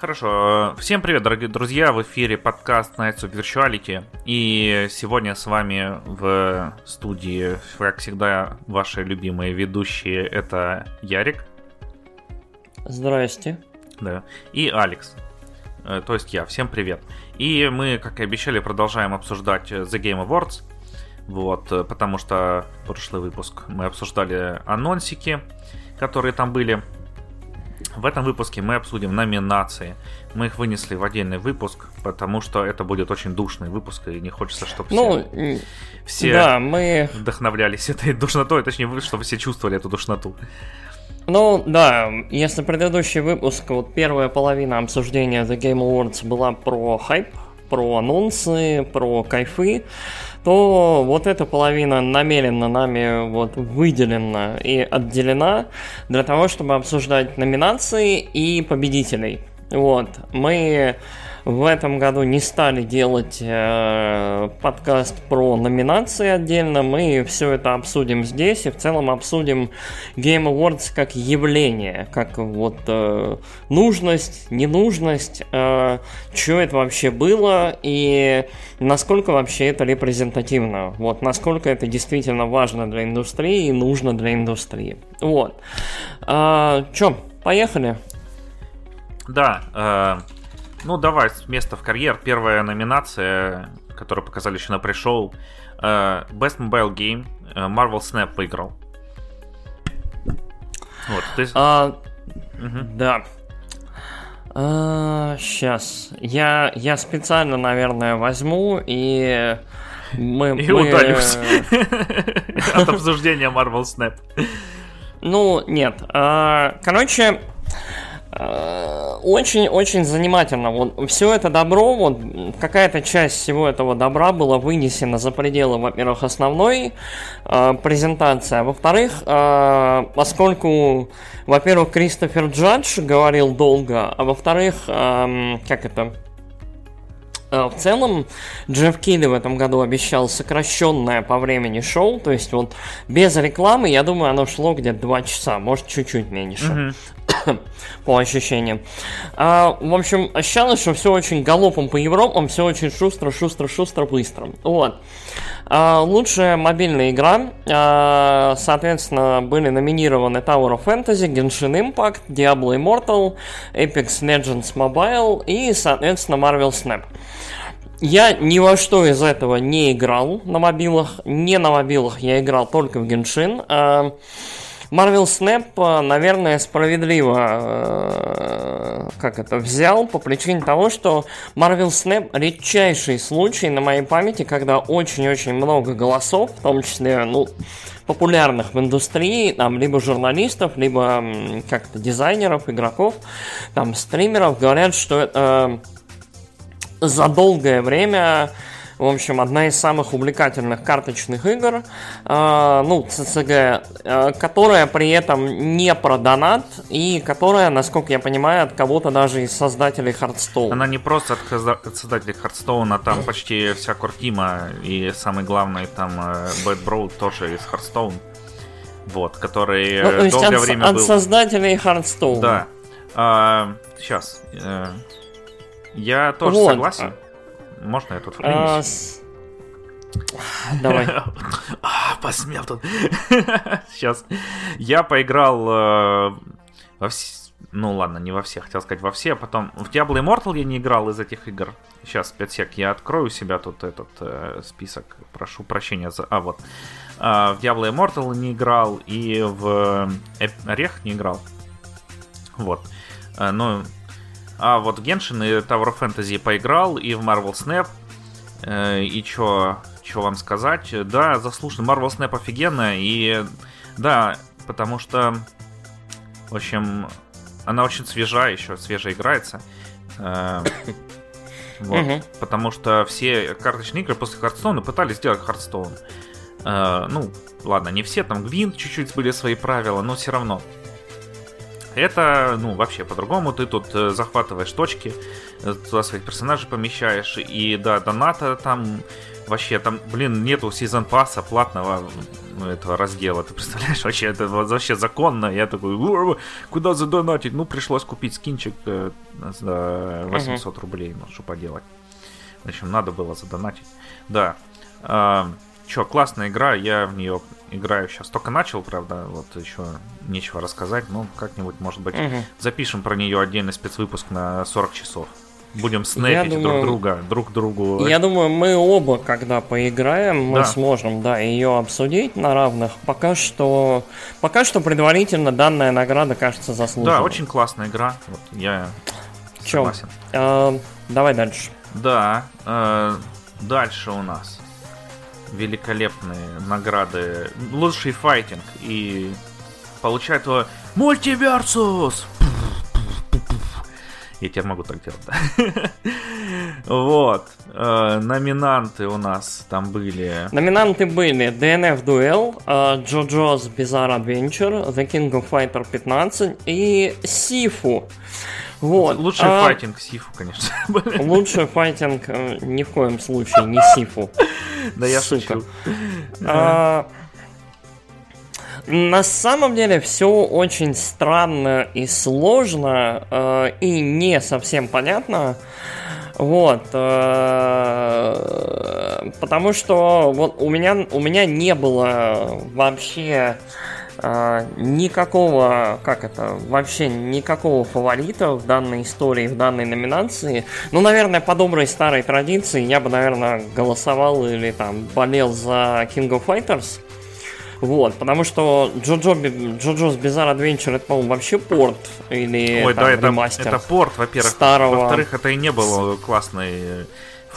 Хорошо. Всем привет, дорогие друзья. В эфире подкаст Nights of Virtuality. И сегодня с вами в студии, как всегда, ваши любимые ведущие. Это Ярик. Здрасте. Да. И Алекс. Э, то есть я. Всем привет. И мы, как и обещали, продолжаем обсуждать The Game Awards. Вот, потому что прошлый выпуск мы обсуждали анонсики, которые там были. В этом выпуске мы обсудим номинации. Мы их вынесли в отдельный выпуск, потому что это будет очень душный выпуск, и не хочется, чтобы ну, все, все да, мы... вдохновлялись этой душнотой, точнее, чтобы все чувствовали эту душноту. Ну, да, если предыдущий выпуск, вот первая половина обсуждения The Game Awards была про хайп, про анонсы, про кайфы, то вот эта половина намеренно нами вот выделена и отделена для того, чтобы обсуждать номинации и победителей. Вот, мы в этом году не стали делать э, подкаст про номинации отдельно. Мы все это обсудим здесь и в целом обсудим Game Awards как явление, как вот э, нужность, ненужность, э, что это вообще было и насколько вообще это репрезентативно. Вот, насколько это действительно важно для индустрии и нужно для индустрии. Вот. Э, Че, поехали? Да, э, ну, давай, место в карьер. Первая номинация, которую показали еще на пришел. Uh, Best Mobile Game. Uh, Marvel Snap выиграл. Вот, ты... А, угу. Да. А, сейчас. Я, я специально, наверное, возьму и мы... И мы... удалюсь от обсуждения Marvel Snap. Ну, нет. А, короче, очень-очень занимательно. Вот все это добро, вот какая-то часть всего этого добра была вынесена за пределы, во-первых, основной э, презентации, а во-вторых, э, поскольку, во-первых, Кристофер Джадж говорил долго, а во-вторых, э, как это, в целом, Джефф Килли в этом году обещал сокращенное по времени шоу, то есть вот без рекламы, я думаю, оно шло где-то 2 часа, может чуть-чуть меньше. Mm-hmm. по ощущениям. А, в общем, ощущалось, что все очень галопом по Европам, все очень шустро, шустро, шустро, быстро. Вот. А, лучшая мобильная игра, а, соответственно, были номинированы Tower of Fantasy, Genshin Impact, Diablo Immortal, Apex Legends Mobile и, соответственно, Marvel Snap. Я ни во что из этого не играл на мобилах. Не на мобилах я играл только в Genshin. Marvel Snap, э, наверное, справедливо э, как это взял по причине того, что Marvel Snap редчайший случай на моей памяти, когда очень-очень много голосов, в том числе, ну, популярных в индустрии, там, либо журналистов, либо как-то дизайнеров, игроков, там, стримеров, говорят, что это за долгое время в общем, одна из самых увлекательных карточных игр, э, ну, CCG, э, которая при этом не про донат и которая, насколько я понимаю, от кого-то даже из создателей Hearthstone'а. Она не просто от создателей Хардстоуна, там почти вся core team'а и самый главный там Бен Броуд тоже из Hearthstone. Вот, который ну, то есть долгое от, время от был... создателей Хардстоуна. Да. А, сейчас. Э, я тоже вот. согласен. Можно я тут а, вклинюсь? Давай. а, посмел тут. Сейчас. Я поиграл э, во все... Ну ладно, не во все, хотел сказать во все. А потом в Diablo Immortal я не играл из этих игр. Сейчас, 5 сек, я открою у себя тут этот э, список. Прошу прощения за... А, вот. Э, в Diablo Immortal не играл и в Aurory не играл. Вот. Э, ну, а вот Genshin и Tower of Fantasy поиграл, и в Marvel Snap. Э, и чё, чё вам сказать? Да, заслуженно. Marvel Snap офигенно. И да, потому что, в общем, она очень свежа еще, свежо играется. Э, вот, угу. Потому что все карточные игры после Hearthstone'а пытались сделать Hearthstone. Э, ну, ладно, не все, там Гвинт чуть-чуть были свои правила, но все равно. Это, ну, вообще по-другому. Ты тут э, захватываешь точки, э, туда своих персонажей помещаешь. И да, доната там Вообще, там, блин, нету сезон пасса платного этого раздела. Ты представляешь, вообще, это вообще законно. Я такой, куда задонатить? Ну, пришлось купить скинчик э, за 800 uh-huh. рублей, ну, что поделать. В общем, надо было задонатить. Да. Че, классная игра, я в нее играю сейчас. Только начал, правда, вот еще нечего рассказать, но как-нибудь, может быть, угу. запишем про нее отдельный спецвыпуск на 40 часов. Будем снэпить думаю, друг друга, друг другу. Я думаю, мы оба, когда поиграем, мы да. сможем, да, ее обсудить на равных. Пока что, пока что предварительно данная награда кажется заслуженной. Да, очень классная игра. Вот, я Чё? согласен. А, давай дальше. Да, э, дальше у нас великолепные награды. Лучший файтинг. И получает его Мультиверсус! Я теперь могу так делать, да? вот. Э, номинанты у нас там были. Номинанты были DNF Duel, JoJo's Bizarre Adventure, The King of Fighter 15 и Сифу. Вот. Лучший а... файтинг Сифу, конечно. Лучший файтинг э, ни в коем случае не Сифу. Да я шучу. А, на самом деле все очень странно и сложно, э, и не совсем понятно. Вот, э, потому что вот у меня у меня не было вообще никакого, как это, вообще никакого фаворита в данной истории, в данной номинации. Ну, наверное, по доброй старой традиции я бы, наверное, голосовал или там болел за King of Fighters. Вот, потому что Джоджо, Джоджо's Bizarre Adventure это, по-моему, вообще порт или Ой, там, да, это, это порт, во-первых. Старого... Во-вторых, это и не было классной э,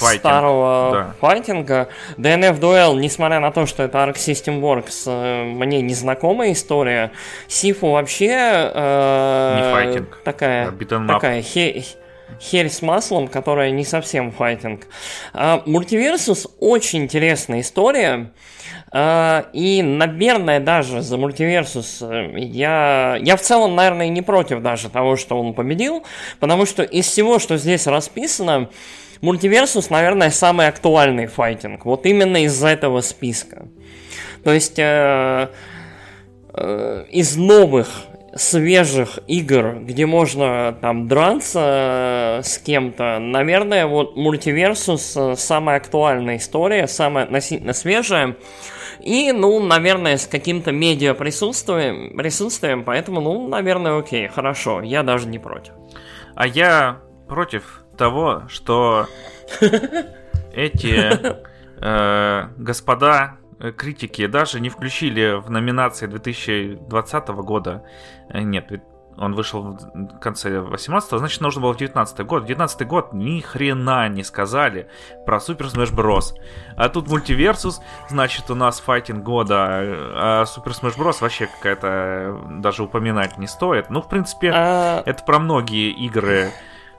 файтинг. старого да. файтинга. DNF Duel, несмотря на то, что это Arc System Works, э, мне незнакомая история. Сифу вообще э, не файтинг. такая, а такая хе, херь с маслом, которая не совсем файтинг. Мультиверсус очень интересная история. А, и, наверное, даже за мультиверсус э, я, я в целом, наверное, не против даже того, что он победил, потому что из всего, что здесь расписано, мультиверсус, наверное, самый актуальный файтинг. Вот именно из-за этого списка. То есть э, э, из новых свежих игр, где можно там драться э, с кем-то, наверное, вот мультиверсус э, самая актуальная история, самая относительно свежая. И, ну, наверное, с каким-то медиа присутствием, присутствием, поэтому, ну, наверное, окей, хорошо, я даже не против. А я против того, что эти э, господа э, критики даже не включили в номинации 2020 года. Э, нет, он вышел в конце 18 значит, нужно было в 19 год. В 19 год ни хрена не сказали про Super Smash Bros. А тут мультиверсус, значит, у нас файтинг года, а Super Smash Bros. вообще какая-то даже упоминать не стоит. Ну, в принципе, а... это про многие игры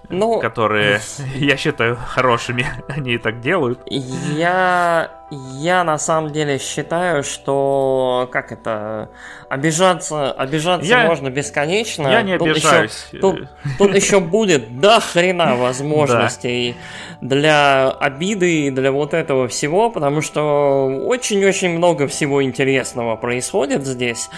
ну, которые я считаю хорошими, они и так делают. Я, я на самом деле считаю, что как это обижаться, обижаться я, можно бесконечно. Я не тут обижаюсь. Еще, тут, тут еще будет до хрена возможностей для обиды и для вот этого всего, потому что очень-очень много всего интересного происходит здесь.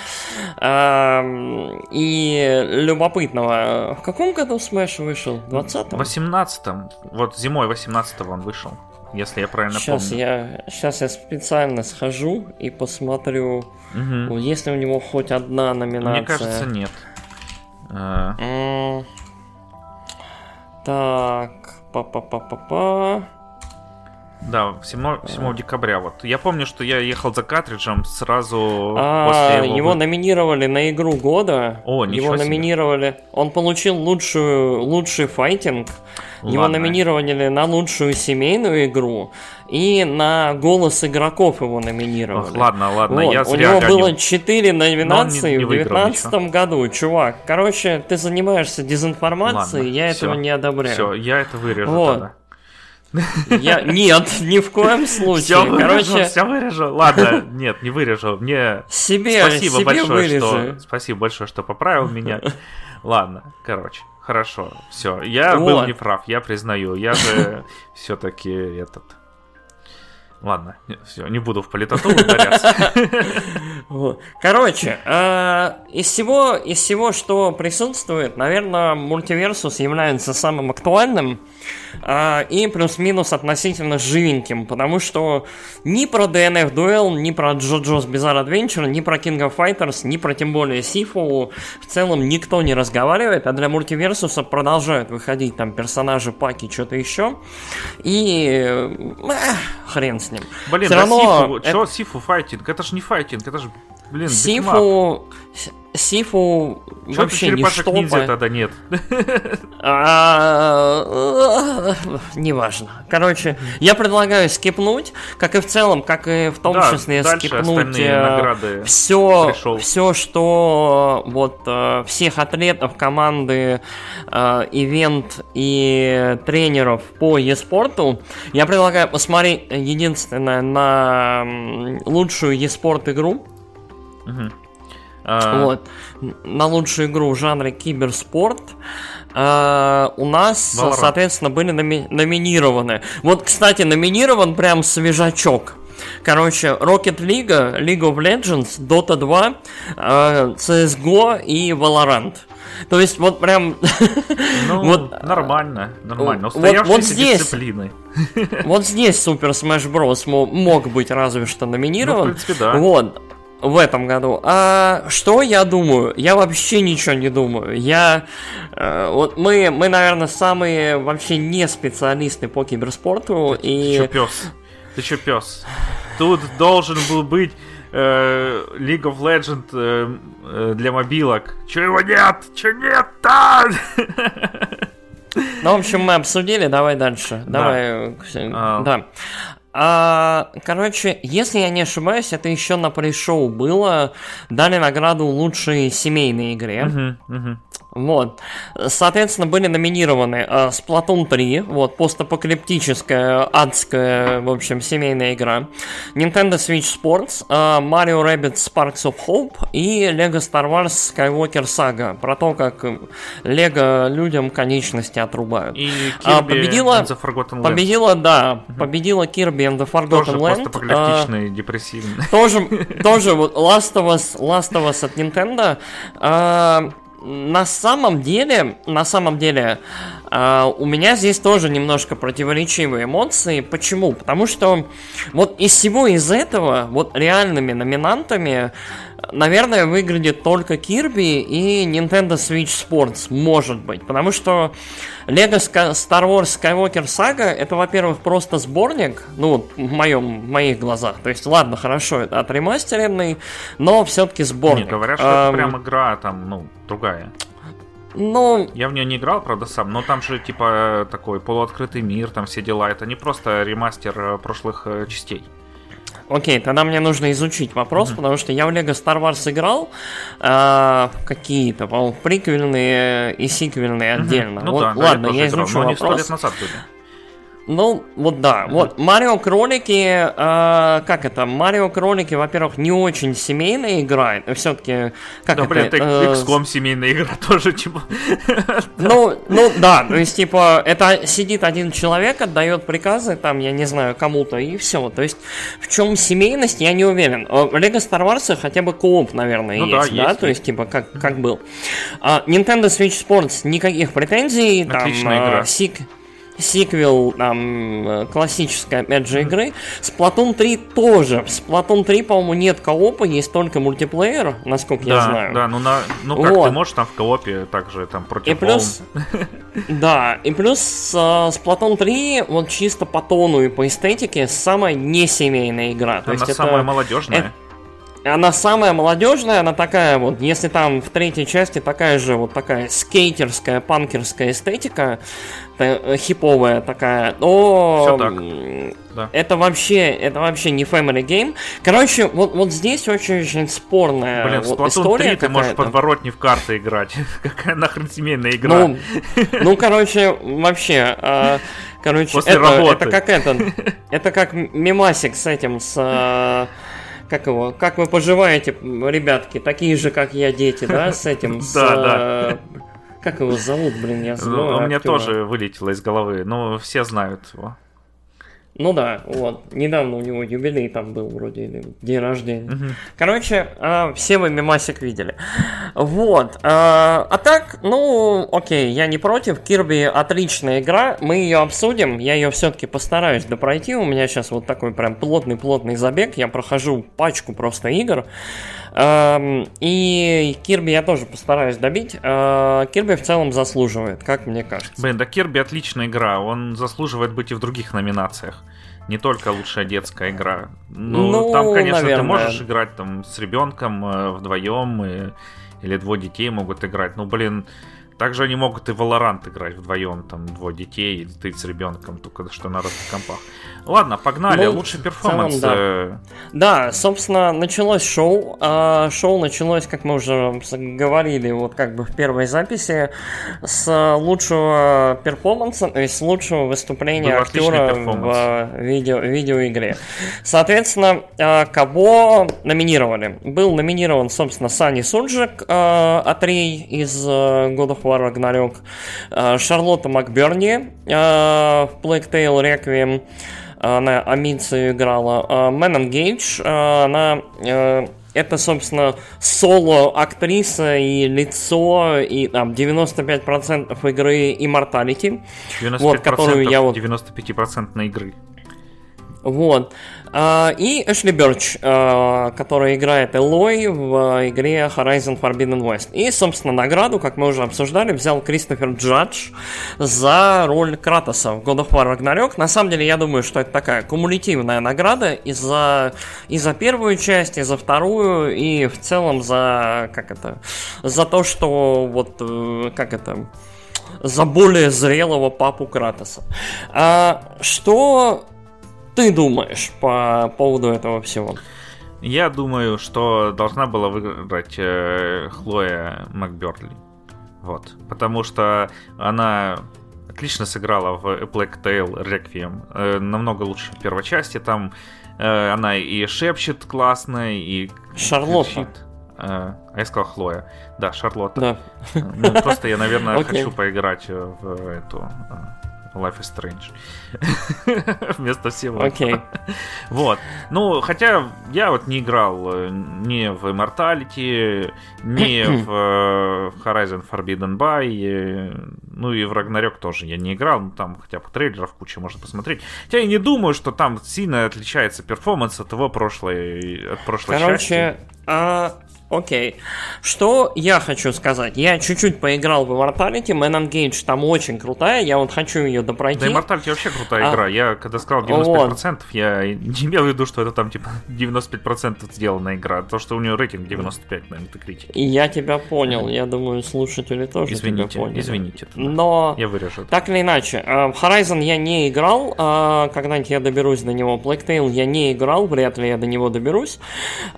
И любопытного. В каком году Smash вышел? 20-м? 18-м. Вот зимой 18-го он вышел. Если я правильно сейчас помню. Я, сейчас я специально схожу и посмотрю, угу. есть ли у него хоть одна номинация. Мне кажется, нет. А... Так, Па-па-па-па-па. Да, 7, 7 декабря вот. Я помню, что я ехал за картриджем сразу а, после его... Его номинировали на игру года. О, ничего Его себе. номинировали... Он получил лучшую, лучший файтинг. Ладно. Его номинировали на лучшую семейную игру. И на голос игроков его номинировали. Ох, ладно, ладно, вот. я зря У него гоню. было 4 номинации не, не в 2019 году. Чувак, короче, ты занимаешься дезинформацией, ладно, я все, этого не одобряю. Все, я это вырежу вот. тогда. Я... Нет, ни в коем случае. Все вырежу, Короче... все вырежу. Ладно, нет, не вырежу. Мне себе, спасибо себе большое, вырежи. что спасибо большое, что поправил меня. Ладно, короче, хорошо, все. Я вот. был неправ, я признаю. Я же все-таки этот Ладно, все, не буду в политоту ударяться. Короче, э, из всего, из всего, что присутствует, наверное, мультиверсус является самым актуальным и плюс-минус относительно живеньким, потому что ни про DNF Duel, ни про JoJo's Bizarre Adventure, ни про King of Fighters, ни про тем более Сифу в целом никто не разговаривает, а для мультиверсуса продолжают выходить там персонажи, паки, что-то еще. И э, хрен с ним. Блин, Все да равно Сифу, это- чё Сифу файтинг? Это ж не файтинг, это ж, блин. Сифу... Сифу Чё вообще не что. ниндзя тогда нет? А, Неважно. Короче, я предлагаю скипнуть, как и в целом, как и в том числе скипнуть все, пришел. все, что вот э, всех атлетов команды, э, ивент и тренеров по e-спорту. Я предлагаю посмотреть единственное на лучшую e-спорт игру. А, Вот. На лучшую игру в жанре киберспорт. А, у нас, Valorant. соответственно, были номи- номинированы. Вот, кстати, номинирован прям свежачок. Короче, Rocket League, League of Legends, Dota 2, э, CSGO и Valorant. То есть вот прям Ну, вот, нормально, нормально. вот- Устоявшиеся вот здесь. дисциплины. вот здесь Super Smash Bros. мо- мог быть разве что номинирован. Ну, в принципе, да. Вот. В этом году. А что я думаю? Я вообще ничего не думаю. Я э, вот мы, мы, наверное, самые вообще не специалисты по киберспорту Ты чё, и пес? Ты чё, пес? Тут должен был быть э, League of Legends э, для мобилок. Чё его нет? Чё нет-то? ну, в общем, мы обсудили. Давай дальше. Да. Давай. А. Да. А, короче, если я не ошибаюсь, это еще на пришоу было. Дали награду лучшей семейной игре. Мгм, мгм. Вот. Соответственно, были номинированы э, Splatoon 3, вот, постапокалиптическая, адская, в общем, семейная игра, Nintendo Switch Sports, э, Mario Rabbids Sparks of Hope и Lego Star Wars Skywalker Saga, про то, как Лего людям конечности отрубают. И А, Kirby победила- Forgotten Land. Победила, да, победила Kirby and the Forgotten Тоже Land. э, постапокалиптичный, депрессивный. тоже, тоже вот Last of Us, Last of Us от Nintendo. А, на самом деле, на самом деле, а, у меня здесь тоже немножко противоречивые эмоции. Почему? Потому что вот из всего из этого, вот реальными номинантами, наверное, выглядит только Kirby и Nintendo Switch Sports, может быть. Потому что Lego Star Wars Skywalker Saga это, во-первых, просто сборник, ну, в, моем, в моих глазах. То есть, ладно, хорошо, это отремастеренный, но все-таки Не, сборник. говорят, что это Эм, прям игра там, ну, другая. Ну, Я в нее не играл, правда, сам, но там же, типа, такой полуоткрытый мир, там все дела. Это не просто ремастер э, прошлых э, частей. Окей, тогда мне нужно изучить вопрос, потому что я в Lego Star Wars играл в какие-то, по-моему, приквельные и сиквельные отдельно. Ну вот, да, ладно, я играл, изучу сто вопрос. лет назад были. Ну, вот да, вот Марио Кролики, э, как это? Марио Кролики, во-первых, не очень семейная игра, все-таки как Да, это? блин, это э, XCOM семейная игра тоже, типа. Ну, ну да, то есть, типа, это сидит один человек, отдает приказы, там, я не знаю, кому-то, и все. То есть, в чем семейность, я не уверен. Э, В Lego Star Wars хотя бы кооп, наверное, Ну да, есть, да, есть, то есть, типа, как, как был. А, Nintendo Switch Sports никаких претензий, там, Отличная э, игра. сик- сиквел там э, классической, опять же, игры. Splatoon 3 тоже. В Splatoon 3, по-моему, нет коопа, есть только мультиплеер, насколько я Да, знаю. да, ну на, ну как Вот. ты можешь там в коопе также там против И плюс, да, и плюс э, Splatoon 3, вот чисто по тону и по эстетике, самая не семейная игра. То волн. Она есть самая это, молодежная. Она самая молодежная, она такая вот, если там в третьей части такая же вот такая скейтерская, панкерская эстетика, э, хиповая такая, Всё так, да. это вообще, это вообще не family game. Короче, вот, вот здесь очень-очень спорная Блин, вот история 3 ты можешь подворотне в карты играть. Какая нахрен семейная игра? Ну, ну, короче, вообще, а, короче, После это, работы. это как это, это как мемасик с этим, с, а, как его, как вы поживаете, ребятки, такие же, как я, дети, да, с этим, с, Да, а, как его зовут, блин, я Ну, забыл. у меня тоже вылетело из головы, но все знают его. Ну да, вот. Недавно у него юбилей там был вроде, или день рождения. Угу. Короче, э, все вы мемасик видели. Вот. Э, а так, ну, окей, я не против. Кирби отличная игра. Мы ее обсудим. Я ее все-таки постараюсь допройти. У меня сейчас вот такой прям плотный-плотный забег. Я прохожу пачку просто игр. И Кирби я тоже постараюсь добить. Э, Кирби в целом заслуживает, как мне кажется. Блин, да Кирби отличная игра. Он заслуживает быть и в других номинациях. Не только лучшая детская игра. Ну, ну там, конечно, наверное. ты можешь играть там с ребенком э, вдвоем, и, или двое детей могут играть. Ну, блин, также они могут и Valorant играть вдвоем, там, двое детей, или ты с ребенком, только что на разных компах. Ладно, погнали. Ну, Лучший перформанс. Целом, да. да, собственно, началось шоу. А, шоу началось, как мы уже говорили, вот как бы в первой записи, с лучшего перформанса, то есть с лучшего выступления Был актера в видео, видеоигре. Соответственно, кого номинировали? Был номинирован, собственно, Санни Сулджик, Атрей из God of War Ragnarok, Шарлотта Макберни в Plague Tale Requiem, она Амицию играла. Мэнон Гейдж, она э, это, собственно, соло-актриса и лицо, и там 95% игры Immortality. 95% вот, которую я вот... 95% игры. Вот. А, и Эшли Берч, а, который играет Элой в игре Horizon Forbidden West. И, собственно, награду, как мы уже обсуждали, взял Кристофер Джадж за роль Кратоса в God of War Ragnarok. На самом деле, я думаю, что это такая кумулятивная награда и за, и за первую часть, и за вторую, и в целом за, как это, за то, что вот, э, как это, за более зрелого папу Кратоса. А, что ты думаешь по поводу этого всего? Я думаю, что должна была выиграть э, Хлоя Макберли. Вот. Потому что она отлично сыграла в A Black Tail Requiem. Э, намного лучше в первой части. Там э, она и шепчет классно, и... Шарлотта. Кричит. Э, а я сказал Хлоя. Да, Шарлотта. Да. Ну, просто я, наверное, okay. хочу поиграть в эту э, Life is Strange. Вместо всего. Окей. Okay. вот. Ну, хотя я вот не играл э, ни в Immortality, ни в э, Horizon Forbidden By, ну и в Ragnarok тоже я не играл, ну там хотя бы трейлеров куча можно посмотреть. Хотя я не думаю, что там сильно отличается перформанс от его прошлой, от прошлой Короче, части. Короче, а Окей. Что я хочу сказать? Я чуть-чуть поиграл в Immortality, Man Engage там очень крутая, я вот хочу ее допройти. Да, Immortality вообще крутая а... игра. Я когда сказал 95%, вот. я не имел в виду, что это там типа 95% сделанная игра. То, что у нее рейтинг 95 на Metacritic. И я тебя понял. Я думаю, слушатели тоже извините, тебя поняли. Извините. Но... Я вырежу. Так или иначе, э, Horizon я не играл. Э, когда-нибудь я доберусь до него. Black Tail я не играл, вряд ли я до него доберусь.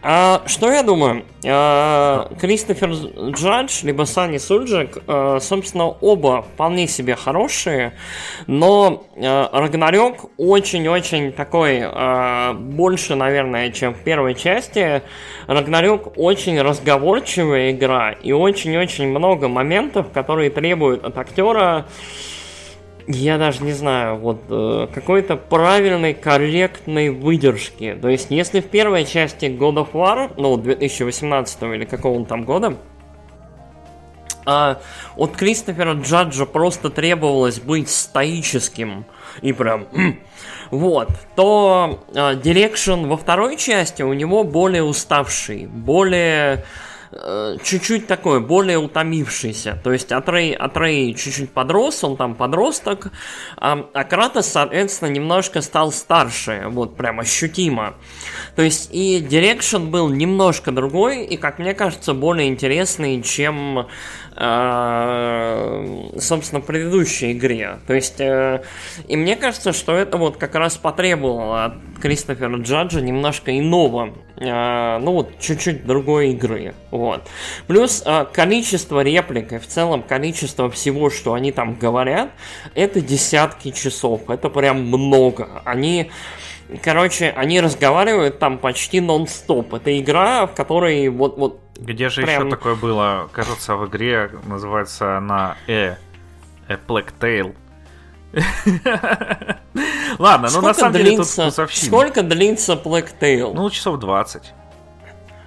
Э, что я думаю? Э, Кристофер Джадж, либо Сани Суджик, э, собственно, оба вполне себе хорошие, но э, Рагнарёк очень-очень такой, больше, наверное, чем в первой части. Рагнарёк очень разговорчивая игра и очень-очень много моментов, которые требуют от актера я даже не знаю, вот э, какой-то правильной, корректной выдержки. То есть, если в первой части God of War, ну, 2018 или какого он там года, а от Кристофера Джаджа просто требовалось быть стоическим и прям... Вот, то э, во второй части у него более уставший, более Э, чуть-чуть такой, более утомившийся. То есть Атрей, Атрей чуть-чуть подрос, он там подросток, а, а Кратос, соответственно, немножко стал старше, вот прям ощутимо. То есть и direction был немножко другой, и, как мне кажется, более интересный, чем Э, собственно, предыдущей игре. То есть, э, и мне кажется, что это вот как раз потребовало от Кристофера Джаджа немножко иного, э, ну вот, чуть-чуть другой игры. Вот. Плюс количество реплик и в целом количество всего, что они там говорят, это десятки часов. Это прям много. Они Короче, они разговаривают там почти нон-стоп. Это игра, в которой вот, вот где же Прям... еще такое было? Кажется, в игре называется она э, A Black Tail. Ладно, ну на самом деле тут вкусовщина. сколько длится Black Tail? Ну, часов 20.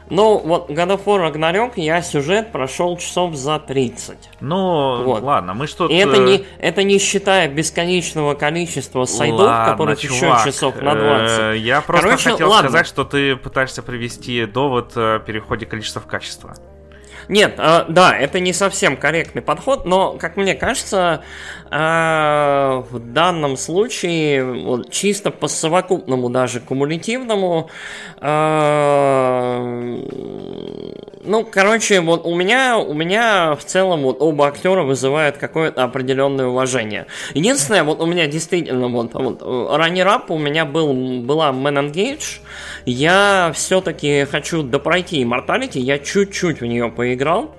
Ну, вот God of War Ragnarok я сюжет прошел часов за 30. Ну, Вот. ладно, мы что-то... И это не, это не считая бесконечного количества сайдов, Ладно, которых еще чувак, часов на 20. э, Я просто Короче, хотел ладно. сказать, что ты пытаешься привести довод о переходе количества в качество. Нет, а, да, это не совсем корректный подход, но, как мне кажется, а, в данном случае, вот, чисто по совокупному, даже кумулятивному, а, ну, короче, вот у меня, у меня в целом вот оба актера вызывают какое-то определенное уважение. Единственное, вот у меня действительно вот, вот ранний у меня был, была Man Engage, я все-таки хочу допройти Immortality, я чуть-чуть в нее поиграл.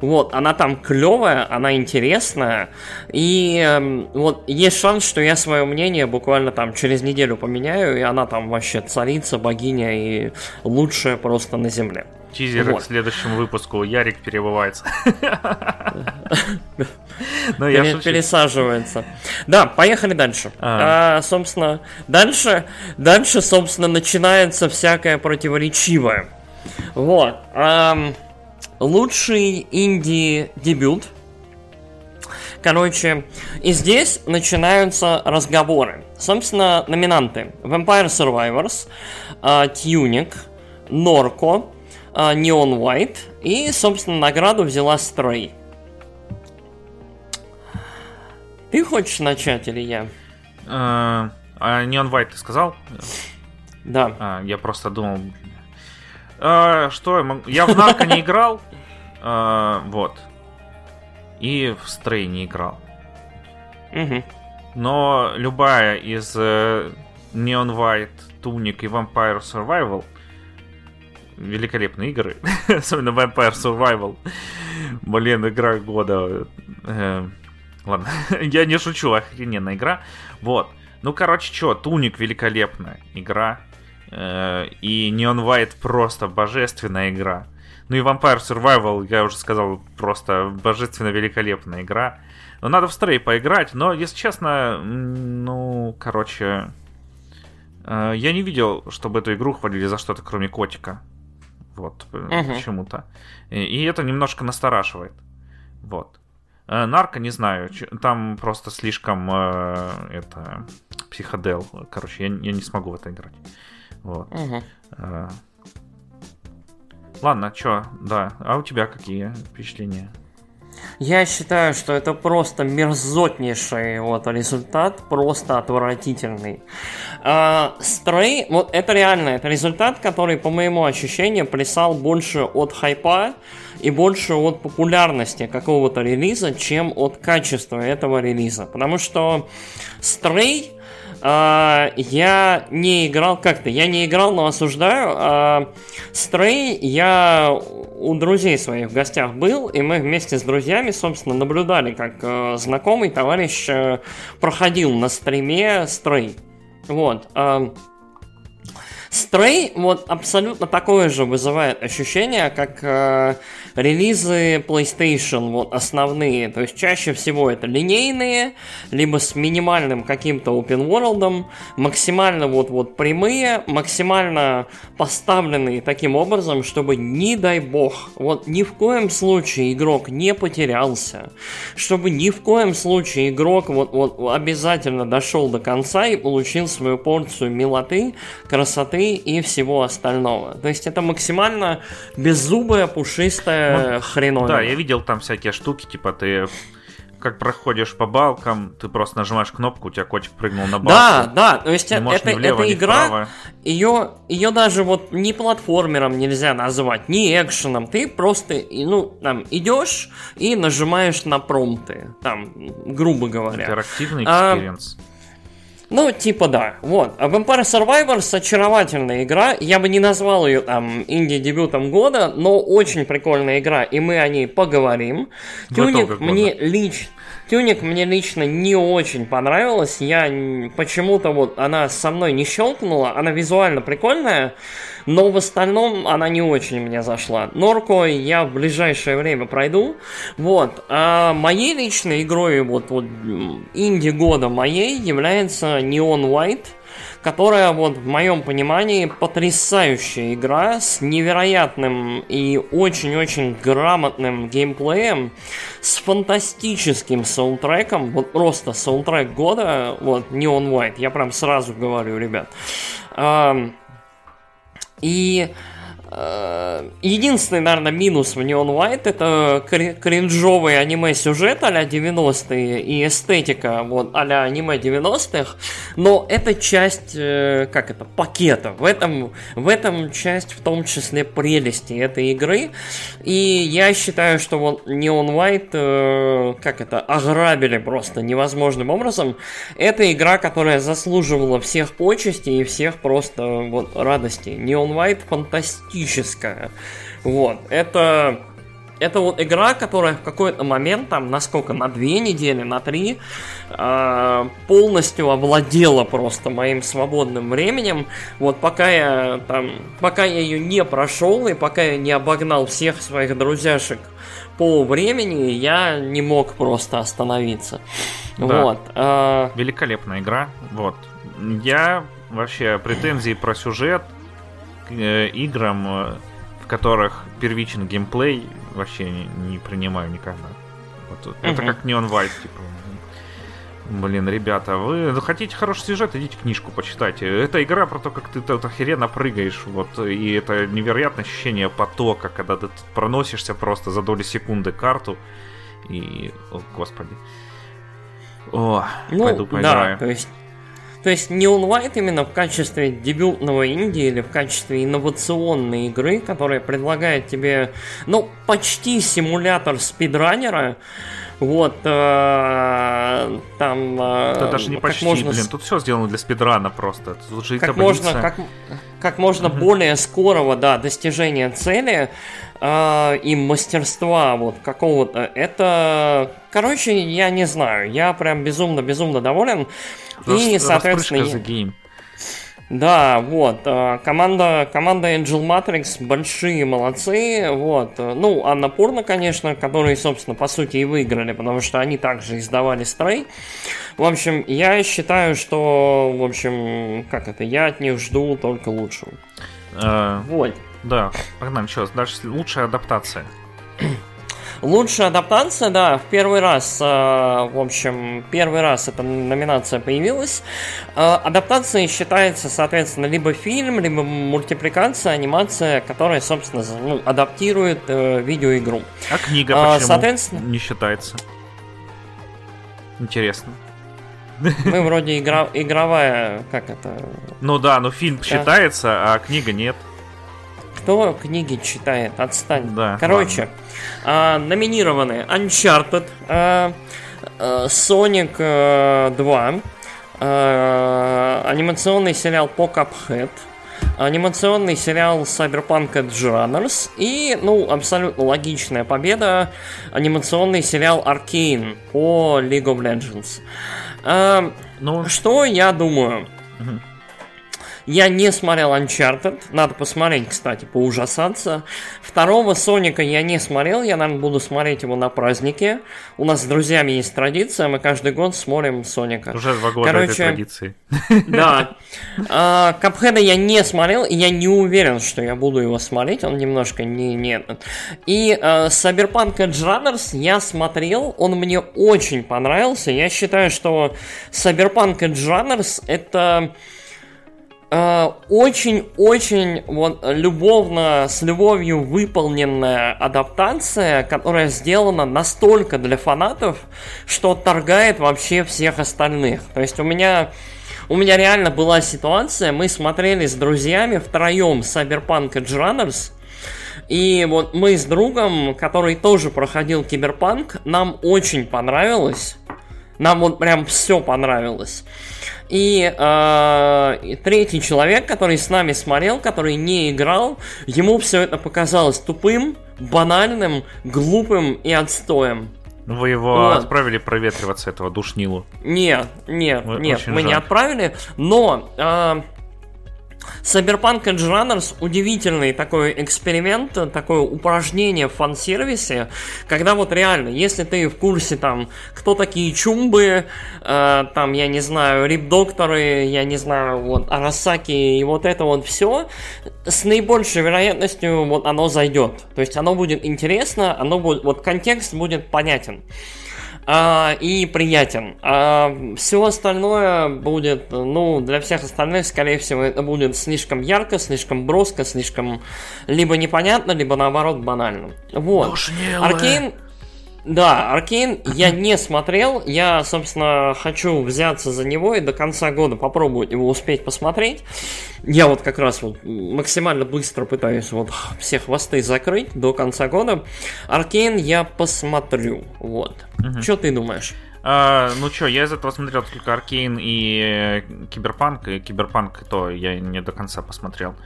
Вот, она там клевая, она интересная, и эм, вот есть шанс, что я свое мнение буквально там через неделю поменяю, и она там вообще царица, богиня и лучшая просто на земле. Тизер Вот. к следующему выпуску. Ярик перебывается. Ну, я пересаживается. Да, поехали дальше. А. А, собственно, дальше, дальше, собственно, начинается всякое противоречивое. Вот. Лучший инди-дебют. Короче, и здесь начинаются разговоры. Собственно, номинанты. Vampire Survivors, а, Tunic, Norco, а, Neon White и, собственно, награду взяла Stray. Ты хочешь начать или я? Э, А Neon White ты сказал? Да. А, я просто думал... А, Что я могу... Я в Нарко не играл. а, Вот. И в Стрей не играл. Мгм. Но любая из э, Neon White, Tunic и Vampire Survival великолепные игры. Особенно Vampire Survival. Блин, игра года. Э, Ладно, я не шучу, охрененная игра. Вот. Ну, короче, что, Туник великолепная игра. Э, И Neon White просто божественная игра. Ну и Vampire Survival, я уже сказал, просто божественно великолепная игра. Ну, надо в стрей поиграть, но, если честно, ну, короче, э, я не видел, чтобы эту игру хвалили за что-то, кроме котика. Вот, Мгм. почему-то. И, и это немножко настораживает. Вот. Нарко, не знаю, там просто слишком это психодел. Короче, я, я не смогу в это играть. Вот. Э, Ладно, чё, да. А у тебя какие впечатления? Я считаю, что это просто мерзотнейший вот результат, просто отвратительный. А, Stray, вот это реально, это результат, который, по моему ощущению, плясал больше от хайпа и больше от популярности какого-то релиза, чем от качества этого релиза. Потому что Stray а, я не играл как-то, я не играл, но осуждаю. А, Stray я у друзей своих в гостях был, и мы вместе с друзьями, собственно, наблюдали, как э, знакомый товарищ э, проходил на стриме Stray. Вот. а, Stray вот абсолютно такое же вызывает ощущение, как э, релизы PlayStation вот основные. То есть чаще всего это линейные, либо с минимальным каким-то open world, максимально вот вот прямые, максимально поставленные таким образом, чтобы не дай бог, вот ни в коем случае игрок не потерялся, чтобы ни в коем случае игрок вот вот обязательно дошел до конца и получил свою порцию милоты, красоты и всего остального. То есть это максимально беззубая, пушистая хреновина. Да, я видел там всякие штуки, типа ты как проходишь по балкам, ты просто нажимаешь кнопку, у тебя котик прыгнул на балку. Да, да, то есть это, это влево, ни игра, вправо. ее, ее даже вот ни платформером нельзя назвать, ни экшеном. Ты просто, ну, там, идешь и нажимаешь на промпты, там, грубо говоря. Интерактивный А, experience. Ну, типа да. Вот. А Vampire Survivors очаровательная игра. Я бы не назвал ее там инди-дебютом года, но очень прикольная игра, и мы о ней поговорим. В Tunic мне лично... Tunic мне лично не очень понравилась. Я почему-то вот она со мной не щелкнула. Она визуально прикольная, но в остальном она не очень мне зашла. Norco я в ближайшее время пройду. Вот. А моей личной игрой, вот, вот инди года моей является Neon White которая вот в моем понимании потрясающая игра с невероятным и очень-очень грамотным геймплеем, с фантастическим саундтреком, вот просто саундтрек года, вот Neon White, я прям сразу говорю, ребят. И единственный, наверное, минус в Neon White это кринжовый аниме-сюжет а-ля 90-е и эстетика вот а-ля аниме 90-х, но это часть, э, как это, пакета. В этом, в этом часть в том числе прелести этой игры. И я считаю, что вот Neon White, э, как это, ограбили просто невозможным образом. Это игра, которая заслуживала всех почестей и всех просто вот радостей. Neon White фантастический фантастическая. Вот, это это вот игра, которая в какой-то момент, там, насколько, на две недели, на три, э, полностью овладела просто моим свободным временем. Вот пока я там, пока я ее не прошел и пока я не обогнал всех своих друзьяшек по времени, я не мог просто остановиться. Да. Вот. Э... Великолепная игра. Вот. Я вообще претензии про сюжет играм, э, в которых первичен геймплей, вообще не, не принимаю никогда. Вот, uh-huh. Это как Neon White, типа. Блин, ребята, вы ну, хотите хороший сюжет, идите книжку почитайте. Это игра про то, как ты тут охеренно прыгаешь, вот, и это невероятное ощущение потока, когда ты проносишься просто за доли секунды карту, и, о, господи. О, ну, пойду поиграю. Да, то есть то есть Neon White именно в качестве дебютного инди или в качестве инновационной игры, которая предлагает тебе, ну, почти симулятор спидранера, вот, э, там... Э, Это даже не почти, можно... блин, тут все сделано для спидрана просто. Тут же как можно, как, как можно mm-hmm. более скорого, да, достижения цели э, и мастерства вот какого-то. Это, короче, я не знаю, я прям безумно-безумно доволен. И, соответственно... За гейм. Да, вот, э, команда, команда Angel Matrix большие молодцы, вот, ну, Анна Пурна, конечно, которые, собственно, по сути и выиграли, потому что они также издавали стрей. В общем, я считаю, что, в общем, как это, я от них жду только лучшего. А, вот. Да, погнали, что, дальше лучшая адаптация. Лучшая адаптация, да, в первый раз, э, в общем, первый раз эта номинация появилась. Э, адаптацией считается, соответственно, либо фильм, либо мультипликация, анимация, которая, собственно, ну, адаптирует э, видеоигру. А книга почему соответственно... не считается? Интересно. Мы вроде игра... игровая, как это... Ну да, но фильм да. считается, а книга нет. Кто книги читает? Отстань. Да, Короче, а, номинированы Uncharted, а, а, Sonic а, 2, а, анимационный сериал по Cuphead, анимационный сериал Cyberpunk Edge Runners и, ну, абсолютно логичная победа, анимационный сериал Arcane по League of Legends. А, ну... Что я думаю? Угу. Я не смотрел Uncharted, надо посмотреть, кстати, поужасаться. Второго Соника я не смотрел, я, наверное, буду смотреть его на празднике. У нас с друзьями есть традиция, мы каждый год смотрим Соника. Уже два года Короче, этой традиции. Да. А, Капхеда я не смотрел, и я не уверен, что я буду его смотреть, он немножко не... не... И uh, Cyberpunk Edge Runners я смотрел, он мне очень понравился. Я считаю, что Cyberpunk Edge Runners это очень-очень вот любовно, с любовью выполненная адаптация, которая сделана настолько для фанатов, что торгает вообще всех остальных. То есть у меня у меня реально была ситуация, мы смотрели с друзьями втроем Cyberpunk Edge Runners, и вот мы с другом, который тоже проходил Киберпанк, нам очень понравилось. Нам вот прям все понравилось. И э, третий человек, который с нами смотрел, который не играл, ему все это показалось тупым, банальным, глупым и отстоем. Вы его Вот. отправили проветриваться, этого душнилу. Нет, нет, нет, мы не жаль. отправили, но а, Cyberpunk Edge Runners удивительный такой эксперимент, такое упражнение в фан-сервисе, когда вот реально, если ты в курсе там, кто такие чумбы, э, там, я не знаю, рип-докторы, я не знаю, вот, Арасаки и вот это вот все, с наибольшей вероятностью вот оно зайдет. То есть оно будет интересно, оно будет, вот контекст будет понятен а, и приятен. А все остальное будет, ну, для всех остальных, скорее всего, это будет слишком ярко, слишком броско, слишком либо непонятно, либо наоборот банально. Вот. Аркейн, да, Аркейн я не смотрел, я, собственно, хочу взяться за него и до конца года попробовать его успеть посмотреть. Я вот как раз вот максимально быстро пытаюсь вот все хвосты закрыть до конца года. Arcane я посмотрю, вот. Что ты думаешь? А, ну чё, я из этого смотрел только Arcane и э, Киберпанк, и Киберпанк то я не до конца посмотрел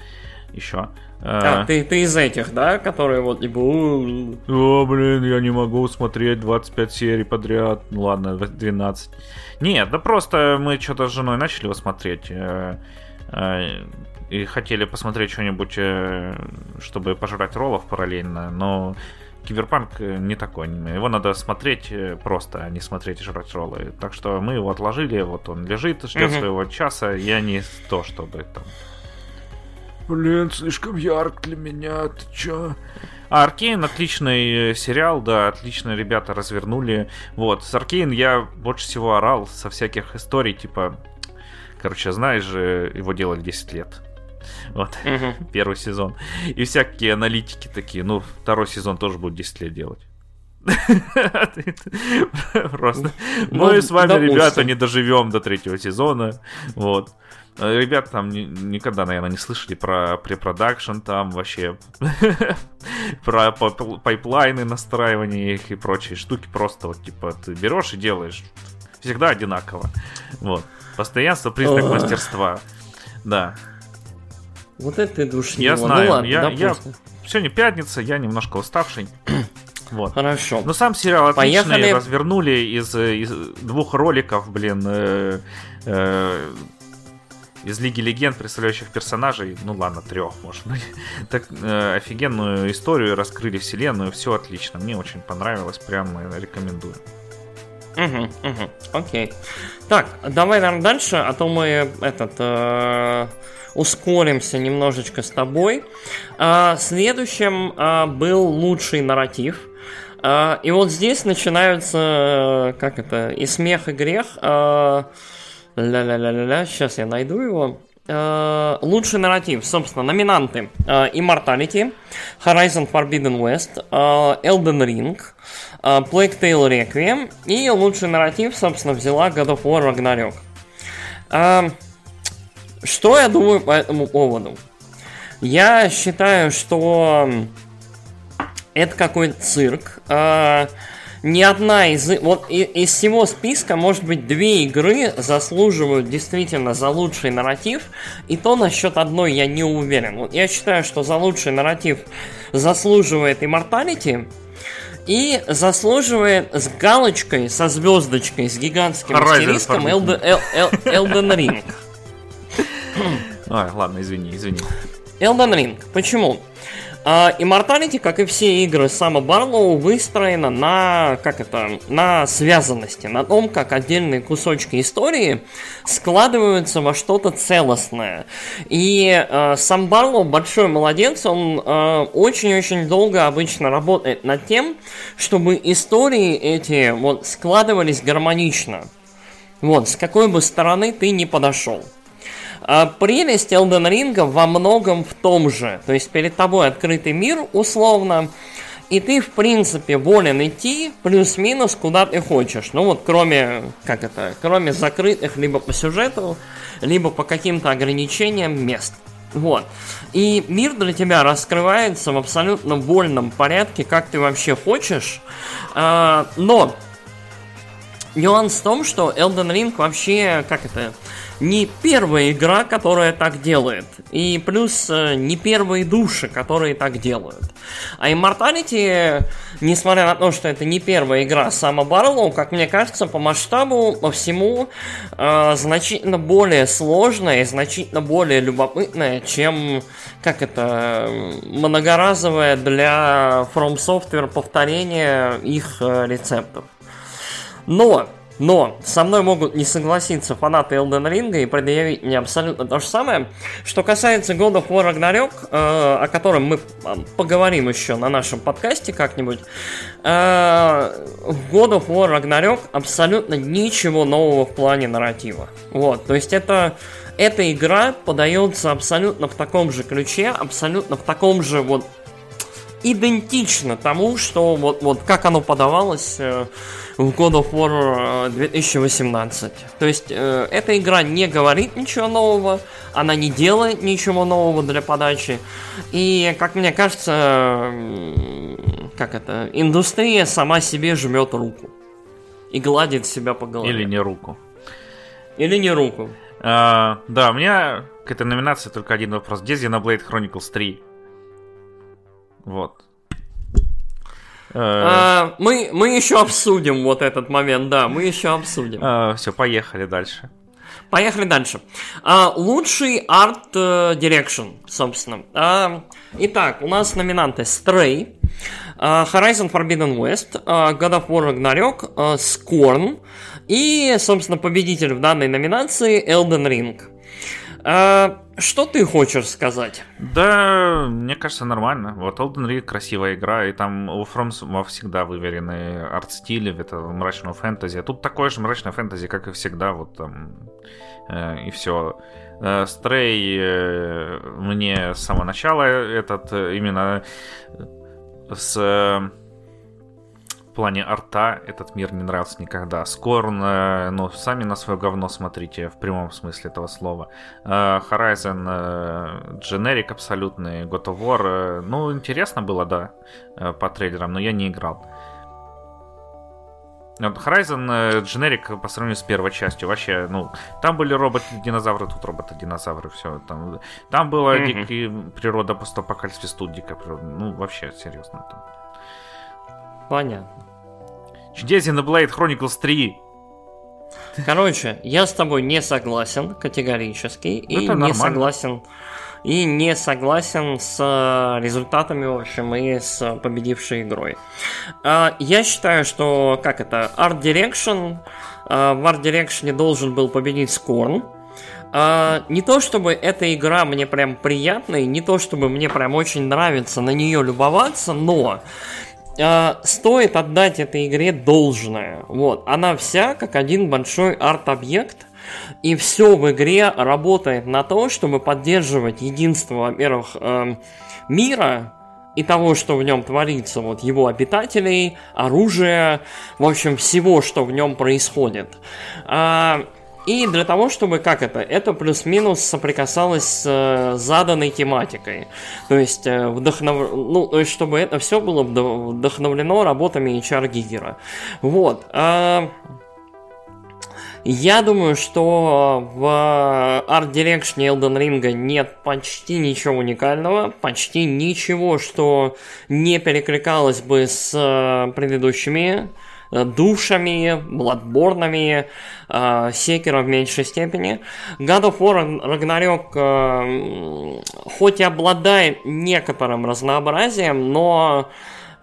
еще. А, ты, ты из этих, да, которые вот типа... «У, О, блин, я не могу смотреть 25 серий подряд. Ну ладно, 12. Нет, да просто мы что-то с женой начали его смотреть. э, э, И хотели посмотреть что-нибудь, э, чтобы пожрать роллов параллельно, но Киберпанк э, не такой аниме. Его надо смотреть э, просто, а не смотреть и жрать роллы. Так что мы его отложили, вот он лежит, ждет Мгм. своего часа. Я не то, чтобы там Блин, слишком ярк для меня, ты чё? А Arcane отличный э, сериал, да, отлично ребята развернули. Вот, с Arcane я больше всего орал со всяких историй, типа... Короче, знаешь же, его делали 10 лет. Вот, Мгм. первый сезон. И всякие аналитики такие, ну, второй сезон тоже будет 10 лет делать. Просто. Ну, Мы с вами, ребята, не доживем до третьего сезона. Вот. Э, Ребята там ни- никогда, наверное, не слышали про preproduction, там вообще про пайплайны, настраивание их и прочие штуки. Просто вот, типа, ты берешь и делаешь всегда одинаково. Вот. Постоянство признак мастерства. Да. Вот это ты душнило. Я знаю, Ну ладно, я- я-. Сегодня пятница, я немножко уставший. Вот. Хорошо. Но сам сериал отличный, Поехали. развернули из, из двух роликов, блин, э, э, из Лиги Легенд, представляющих персонажей, ну ладно, трех, может быть, так э, офигенную историю, раскрыли вселенную, все отлично, мне очень понравилось, прям э, рекомендую. Угу, угу, окей. Так, давай, наверное, дальше, а то мы этот э, ускоримся немножечко с тобой. А, следующим а, был лучший нарратив. А, и вот здесь начинаются, э, как это, и смех, и грех. А, Ля-ля-ля-ля-ля, сейчас я найду его. Э, лучший нарратив, собственно, номинанты э, Immortality, Horizon Forbidden West, э, Elden Ring, Plague Tale Requiem и лучший нарратив, собственно, взяла God of War Ragnarok. Что я думаю по этому поводу? Я считаю, что это какой-то цирк. Ни одна из... Вот из всего списка, может быть, две игры заслуживают действительно за лучший нарратив, и то насчет одной я не уверен. Вот я считаю, что за лучший нарратив заслуживает Immortality, и заслуживает с галочкой, со звездочкой, с гигантским астериском. Elden, Elden Ring. Ой, ладно, извини, извини. Elden Ring. Почему? А, Immortality, как и все игры Сама Барлоу, выстроена на, как это, на связанности, на том, как отдельные кусочки истории складываются во что-то целостное. И э, сам Барлоу большой молодец, он э, очень-очень долго обычно работает над тем, чтобы истории эти вот складывались гармонично. Вот, с какой бы стороны ты ни подошел. А прелесть Elden Ring во многом в том же. То есть перед тобой открытый мир, условно, и ты, в принципе, волен идти плюс-минус куда ты хочешь. Ну вот, кроме, как это, кроме закрытых либо по сюжету, либо по каким-то ограничениям мест. Вот. И мир для тебя раскрывается в абсолютно вольном порядке, как ты вообще хочешь. А, но Нюанс в том, что Elden Ring вообще, как это, не первая игра, которая так делает. И плюс э, не первые души, которые так делают. А Immortality, несмотря на то, что это не первая игра Сама Барлоу, как мне кажется, по масштабу, по всему, э, значительно более сложная и значительно более любопытная, чем, как это, многоразовое для From Software повторение их э, рецептов. Но но со мной могут не согласиться фанаты Elden Ring и предъявить мне абсолютно то же самое. Что касается God of War Ragnarok, э, о котором мы поговорим еще на нашем подкасте как-нибудь, э, в God of War Ragnarok абсолютно ничего нового в плане нарратива. Вот, то есть это эта игра подается абсолютно в таком же ключе, абсолютно в таком же вот идентично тому, что вот, вот как оно подавалось э, в God of War 2018. Э, То есть э, эта игра не говорит ничего нового, она не делает ничего нового для подачи. И, как мне кажется, как это, индустрия сама себе жмет руку. И гладит себя по голове. Или не руку. Или не руку. А, да, у меня к этой номинации только один вопрос. Где Xenoblade Chronicles 3? Вот. Э, а, мы, мы еще обсудим вот этот момент, да, мы еще обсудим. А, все, поехали дальше. Поехали дальше. А, лучший art direction, собственно. А, итак, у нас номинанты Stray, Horizon Forbidden West, God of War Ragnarok, Scorn и, собственно, победитель в данной номинации Elden Ring. А, что ты хочешь сказать? Да, мне кажется, нормально. Вот Elden Ring красивая игра, и там у From всегда выверены арт-стили, это мрачного фэнтези. Тут такое же мрачное фэнтези, как и всегда, вот там, э, и все. Стрей э, э, мне с самого начала этот э, именно с в плане арта этот мир не нравился никогда. Скорн, э, ну, сами на свое говно смотрите, в прямом смысле этого слова. Э, Horizon, э, дженерик абсолютный, God of War, ну, интересно было, да, по трейлерам, но я не играл. Horizon дженерик по сравнению с первой частью вообще, ну, там были роботы-динозавры, тут роботы-динозавры, все. Там, там была mm-hmm. дикая природа постапокалипсис, тут дикая природа. Ну, вообще, серьезно. Там. Понятно. Чудесен Blade Chronicles 3. Короче, я с тобой не согласен категорически. И Это не согласен и не согласен с э, результатами, в общем, и с победившей игрой. А, я считаю, что, как это, Art Direction, э, в Art Direction должен был победить Scorn. А, не то чтобы эта игра мне прям приятная, не то чтобы мне прям очень нравится на нее любоваться, но э, стоит отдать этой игре должное. Вот, она вся как один большой арт-объект, и все в игре работает на то, чтобы поддерживать единство, во-первых, э, мира и того, что в нем творится, вот его обитателей, оружия, в общем, всего, что в нем происходит. А, и для того, чтобы, как это, это плюс-минус соприкасалось с э, заданной тематикой. То есть, э, вдохнов... ну, то есть, чтобы это все было вдохновлено работами HR Гигера. Вот. А... Я думаю, что в Art Direction Elden Ring нет почти ничего уникального, почти ничего, что не перекликалось бы с э, предыдущими Э, душами, бладборнами, э, Секера в меньшей степени. God of War Ragnarok э, хоть и обладает некоторым разнообразием, но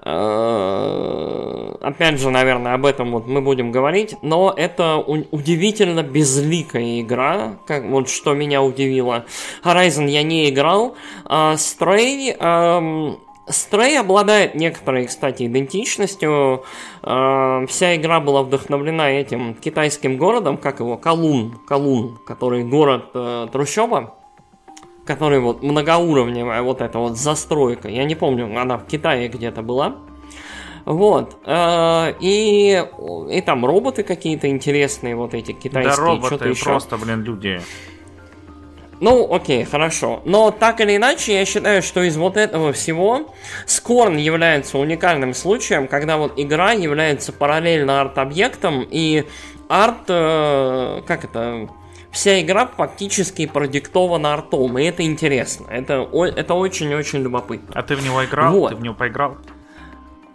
опять же, наверное, об этом вот мы будем говорить, но это удивительно безликая игра, как вот что меня удивило. Horizon я не играл, а Stray Stray обладает некоторой, кстати, идентичностью. Э, вся игра была вдохновлена этим китайским городом, как его, Калун, Калун, который город э, трущоба, который вот многоуровневая вот эта вот застройка. Я не помню, она в Китае где-то была. Вот. Э, и, и там роботы какие-то интересные, вот эти китайские. Да, роботы, просто, блин, люди. Ну, окей, хорошо. Но так или иначе, я считаю, что из вот этого всего Скорн является уникальным случаем, когда вот игра является параллельно арт-объектом, и арт, э, как это, вся игра фактически продиктована артом, и это интересно. Это, это очень-очень любопытно. А ты в него играл? Вот. Ты в него поиграл?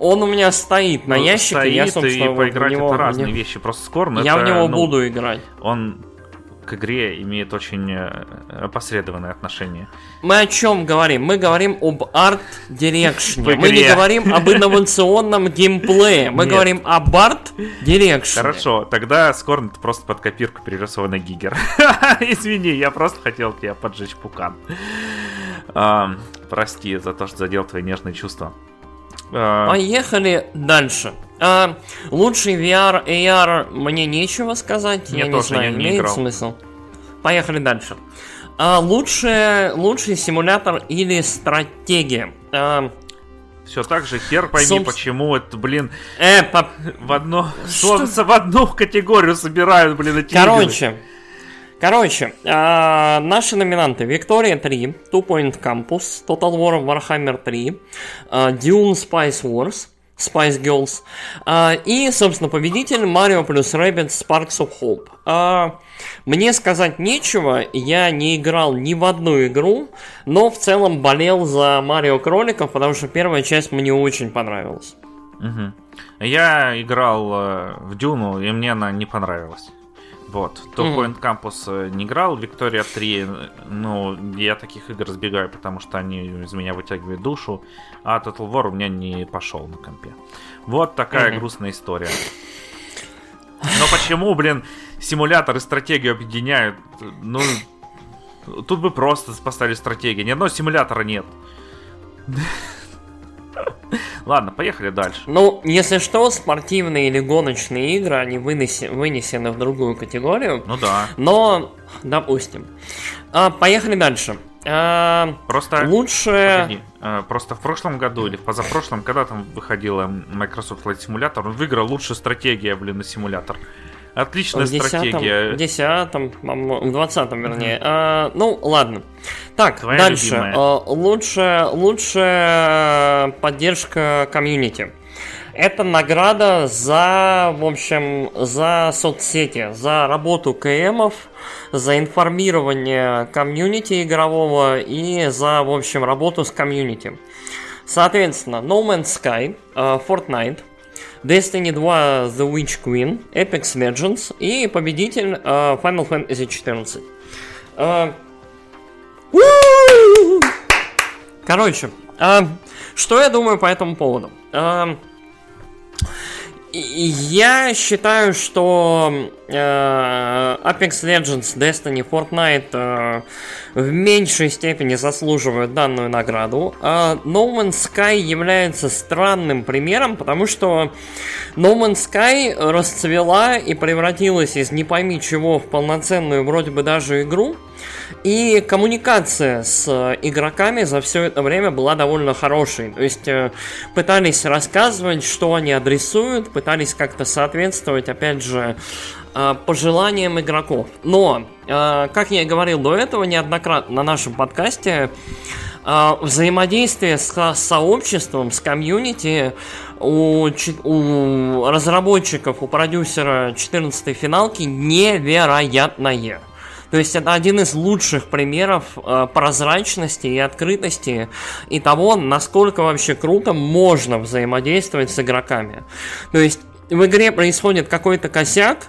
Он у меня стоит на ну, ящике, стоит, я, собственно, и поиграть вот него, это разные него... вещи. Просто Скорн Я это, в него ну, буду играть. Он к игре имеет очень э, опосредованное отношение. Мы о чем говорим? Мы говорим об арт-дирекшне. Мы не говорим об инновационном геймплее. Мы Нет. говорим об арт-дирекшне. Хорошо, тогда Scorn просто под копирку перерисованный Гигер. Извини, я просто хотел тебя поджечь пукан. Прости за то, что задел твои нежные чувства. А... Поехали дальше. А, лучший VR, AR мне нечего сказать. Мне я не знаю, я не имеет играл. смысл. Поехали дальше. А, лучший, лучший симулятор или стратегия. А, все так же, хер пойми, Соб... почему это, блин, э, по... в одно, что? в одну категорию собирают, блин, эти Короче, игры. Короче, э, наши номинанты Виктория 3, Two Point Campus, Total War Warhammer 3, э, Dune Spice Wars, Spice Girls э, и, собственно, победитель Mario плюс Rabbids Sparks of Hope. Мне сказать нечего, я не играл ни в одну игру, но в целом болел за Марио Кроликов, потому что первая часть мне очень понравилась. Угу. Я играл э, в Дюну, и мне она не понравилась. Вот. Top Point Campus э, не играл, Виктория 3, ну, я таких игр сбегаю, потому что они из меня вытягивают душу, а Total War у меня не пошел на компе. Вот такая mm-hmm. грустная история. Но почему, блин, симулятор и стратегию объединяют? Ну, тут бы просто поставили стратегию. Ни одного симулятора нет. Ладно, поехали дальше. Ну, если что, спортивные или гоночные игры, они вынеси, вынесены в другую категорию. Ну да. Но, допустим. А, поехали дальше. А, просто лучше. Погоди, а, просто в прошлом году или в позапрошлом, когда там выходила Microsoft Flight Simulator, он выиграл лучшую стратегию, блин, на симулятор. Отличная в 10 стратегия. В 10 в 20 вернее. А, ну, ладно. Так, Твоя дальше. А, лучше, лучшая поддержка комьюнити. Это награда за, в общем, за соцсети, за работу КМов, за информирование комьюнити игрового и за, в общем, работу с комьюнити. Соответственно, No Man's Sky, uh, Fortnite, Destiny 2 The Witch Queen, Apex Legends и победитель uh, Final Fantasy 14. Uh, Короче, uh, что я думаю по этому поводу? Uh, я считаю, что э, Apex Legends, Destiny, Fortnite э, в меньшей степени заслуживают данную награду. А no Man's Sky является странным примером, потому что No Man's Sky расцвела и превратилась из не пойми чего в полноценную вроде бы даже игру. И коммуникация с э, игроками за все это время была довольно хорошей. То есть э, пытались рассказывать, что они адресуют, пытались как-то соответствовать, опять же, э, пожеланиям игроков. Но, как я и говорил до этого неоднократно на нашем подкасте, взаимодействие с сообществом, с комьюнити у, у разработчиков, у продюсера 14 финалки невероятное. То есть это один из лучших примеров э, прозрачности и открытости и того, насколько вообще круто можно взаимодействовать с игроками. То есть в игре происходит какой-то косяк,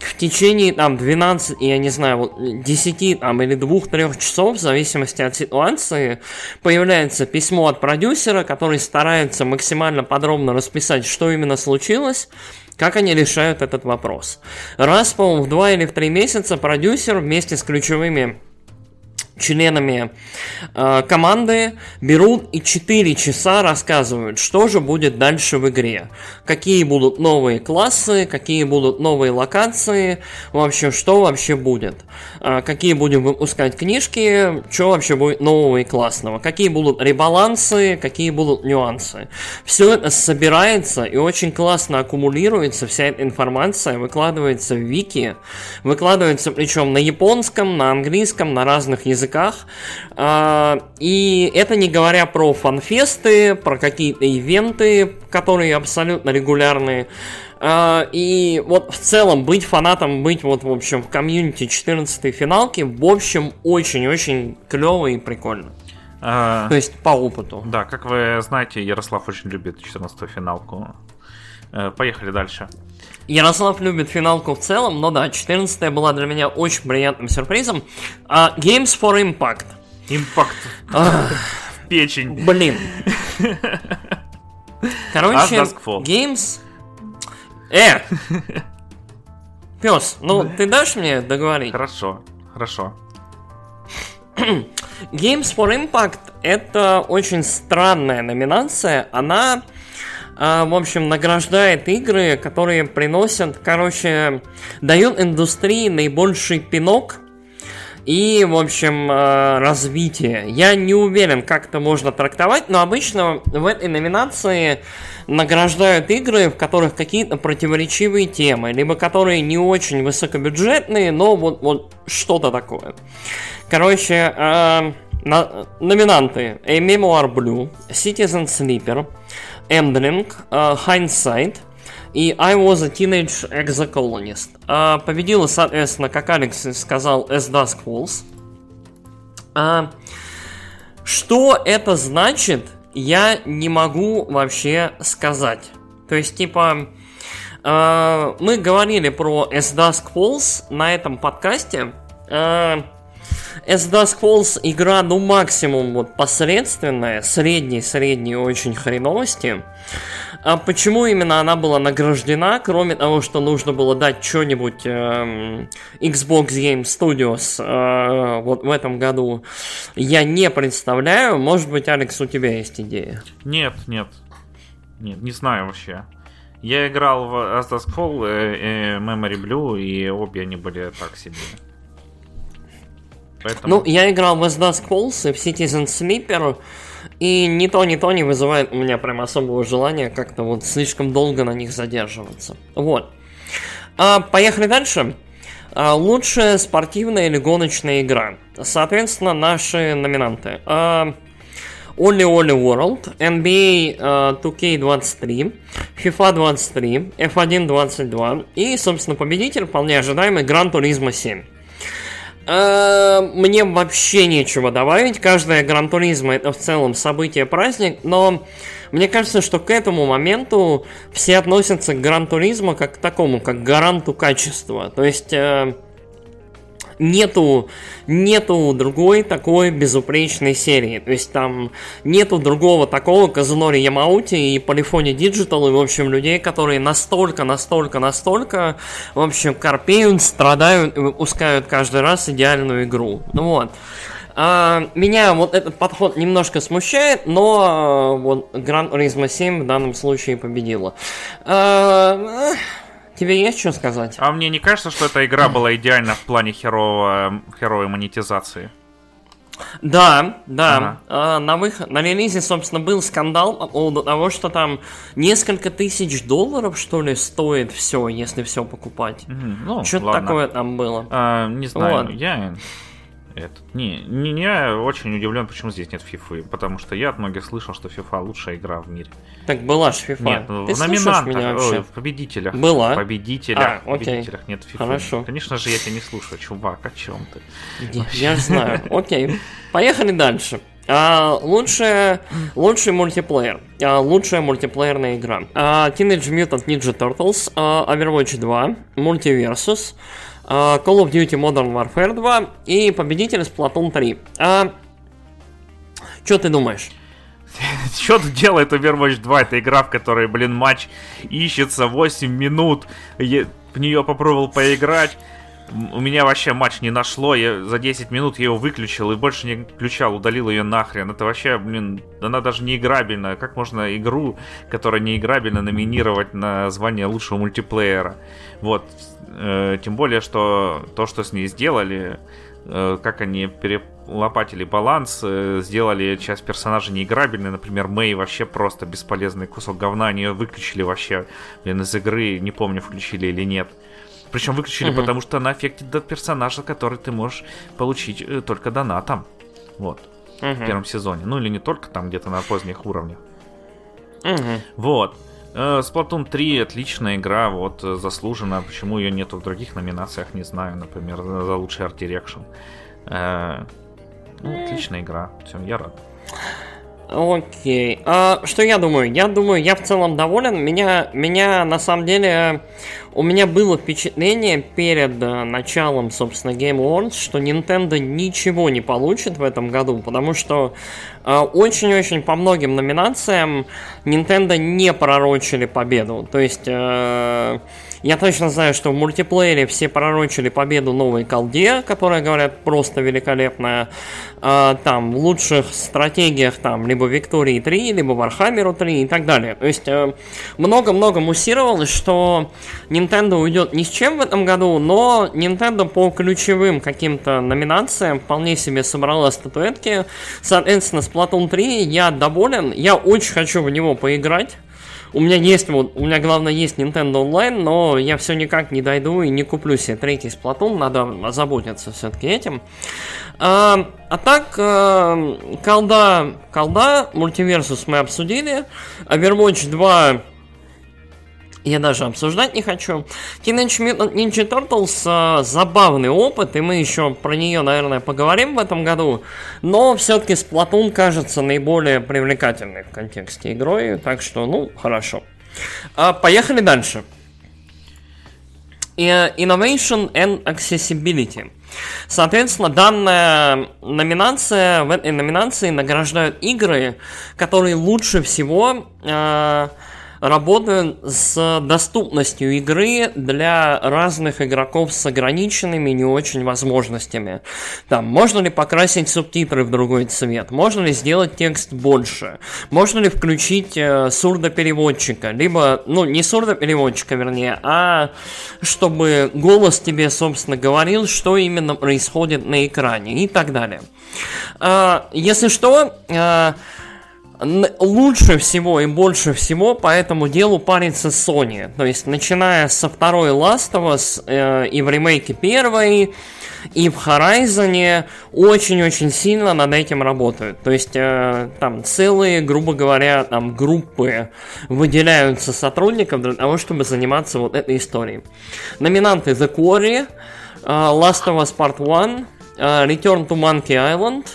в течение там 12, я не знаю, вот 10 там, или 2-3 часов, в зависимости от ситуации, появляется письмо от продюсера, который старается максимально подробно расписать, что именно случилось, как они решают этот вопрос? Раз, по-моему, в два или в три месяца продюсер вместе с ключевыми членами э, команды берут и 4 часа рассказывают, что же будет дальше в игре. Какие будут новые классы, какие будут новые локации, вообще, что вообще будет. Э, какие будем выпускать книжки, что вообще будет нового и классного. Какие будут ребалансы, какие будут нюансы. Все это собирается и очень классно аккумулируется, вся эта информация выкладывается в вики, выкладывается причем на японском, на английском, на разных языках языках. А, и это не говоря про фанфесты, про какие-то ивенты, которые абсолютно регулярные. А, и вот в целом быть фанатом, быть вот, в общем, в комьюнити 14 финалки, в общем, очень-очень клево и прикольно. А, То есть по опыту. Да, как вы знаете, Ярослав очень любит 14 финалку. Э, поехали дальше. Ярослав любит финалку в целом, но да, 14 была для меня очень приятным сюрпризом. А, Games for Impact. Импакт. Печень. Блин. Короче, Games... Э! Пес, ну ты дашь мне договорить? Хорошо, хорошо. Games for Impact это очень странная номинация. Она, в общем, награждает игры, которые приносят, короче, дают индустрии наибольший пинок и, в общем, э, развитие. Я не уверен, как это можно трактовать, но обычно в этой номинации награждают игры, в которых какие-то противоречивые темы, либо которые не очень высокобюджетные, но вот, вот что-то такое. Короче, э, на, номинанты A Memoir Blue, Citizen Sleeper, Endling, uh, Hindsight и I Was a Teenage Exocolonist. Uh, победила, соответственно, как Алекс сказал, As Dusk Falls. Uh, что это значит, я не могу вообще сказать. То есть, типа, uh, мы говорили про As Dusk Falls на этом подкасте. Uh, As Dusk Falls игра, ну, максимум вот посредственная, средней-средней очень хреновости. А почему именно она была награждена, кроме того, что нужно было дать что-нибудь э, Xbox Game Studios э, вот в этом году, я не представляю. Может быть, Алекс, у тебя есть идея? Нет, нет. Нет, не знаю вообще. Я играл в As Dusk Fall, э, э, Memory Blue, и обе они были так себе. Поэтому... Ну, я играл в As Dusk Falls и в Citizen Sleeper, и ни то, ни то не вызывает у меня прям особого желания как-то вот слишком долго на них задерживаться. Вот. А, поехали дальше. А, лучшая спортивная или гоночная игра. Соответственно, наши номинанты. А, Only Only World, NBA uh, 2K23, FIFA 23, F1 22 и, собственно, победитель, вполне ожидаемый, Gran Turismo 7. Э, мне вообще нечего добавить. Каждая Гран Туризма это в целом событие, праздник, но мне кажется, что к этому моменту все относятся к Гран Туризму как к такому, как к гаранту качества. То есть э, нету, нету другой такой безупречной серии. То есть там нету другого такого Казунори Ямаути и Полифони Digital, и, в общем, людей, которые настолько, настолько, настолько, в общем, корпеют, страдают и выпускают каждый раз идеальную игру. Ну вот. А, меня вот этот подход немножко смущает, но а, вот Gran Turismo 7 в данном случае победила. А, Тебе есть что сказать? А мне не кажется, что эта игра была идеальна в плане херового, херовой монетизации? Да, да. Ага. А, на, выход, на релизе, собственно, был скандал по поводу того, что там несколько тысяч долларов, что ли, стоит все, если все покупать. Ну, Что-то такое там было. А, не знаю, вот. я этот. Не, не, я очень удивлен, почему здесь нет FIFA, потому что я от многих слышал, что FIFA лучшая игра в мире. Так была же FIFA. Нет, Ты в номинантах, меня ой, в победителях. Была. В победителях, а, в победителях нет FIFA. Хорошо. Конечно же, я тебя не слушаю, чувак, о чем ты? Я, я знаю. Окей. Поехали дальше. А, лучшая, лучший мультиплеер. А, лучшая мультиплеерная игра. А, Teenage Mutant Ninja Turtles, а, Overwatch 2, Multiversus, Call of Duty Modern Warfare 2 и победитель Splatoon 3. А, что ты думаешь? Что тут делает Overwatch 2? Это игра, в которой, блин, матч ищется 8 минут. Я в нее попробовал поиграть. У меня вообще матч не нашло. Я за 10 минут я его выключил и больше не включал, удалил ее нахрен. Это вообще, блин, она даже не играбельная. Как можно игру, которая не играбельна, номинировать на звание лучшего мультиплеера? Вот, Э, тем более, что то, что с ней сделали, э, как они перелопатили баланс, э, сделали часть персонажей неиграбельной. Например, Мэй вообще просто бесполезный кусок говна. Они ее выключили вообще блин, из игры. Не помню, включили или нет. Причем выключили, угу. потому что она аффектит до персонажа, который ты можешь получить только донатом. Вот. Угу. В первом сезоне. Ну или не только там, где-то на поздних уровнях. Угу. Вот. Э, Splatoon 3 отличная игра, вот э, заслуженно. Почему ее нету в других номинациях, не знаю. Например, за лучший art direction. Ну, отличная игра. Все, я рад. Окей. А, что я думаю? Я думаю, я в целом доволен. Меня, меня на самом деле, у меня было впечатление перед э, началом, собственно, Game Awards, что Nintendo ничего не получит в этом году, потому что э, очень-очень по многим номинациям Nintendo не пророчили победу. То есть... я точно знаю, что в мультиплеере все пророчили победу новой колде, которая, говорят, просто великолепная. А, там, в лучших стратегиях, там, либо Виктории 3, либо Вархаммеру 3 и так далее. То есть, э, много-много муссировалось, что Nintendo уйдет ни с чем в этом году, но Nintendo по ключевым каким-то номинациям вполне себе собрала статуэтки. Соответственно, Splatoon 3 я доволен, я очень хочу в него поиграть. У меня есть вот, у меня главное есть Nintendo Online, но я все никак не дойду и не куплю себе третий Splatoon, надо озаботиться все-таки этим. А, а так, э, колда, колда, мультиверсус мы обсудили, Overwatch 2 я даже обсуждать не хочу. Teenage Mutant Ninja Turtles э, забавный опыт, и мы еще про нее, наверное, поговорим в этом году. Но все-таки Splatoon кажется наиболее привлекательной в контексте игрой, так что, ну, хорошо. А, поехали дальше. И- Innovation and Accessibility. Соответственно, данная номинация, в этой номинации награждают игры, которые лучше всего э, работают с доступностью игры для разных игроков с ограниченными не очень возможностями. Там, можно ли покрасить субтитры в другой цвет? Можно ли сделать текст больше? Можно ли включить э, сурдопереводчика? Либо, ну, не сурдопереводчика, вернее, а чтобы голос тебе, собственно, говорил, что именно происходит на экране и так далее. А, если что, Н- лучше всего и больше всего по этому делу парится Sony. То есть, начиная со второй Last of Us э, и в ремейке первой, и в Horizon очень-очень сильно над этим работают. То есть, э, там целые, грубо говоря, там группы выделяются сотрудников для того, чтобы заниматься вот этой историей. Номинанты The Quarry, э, Last of Us Part 1, э, Return to Monkey Island,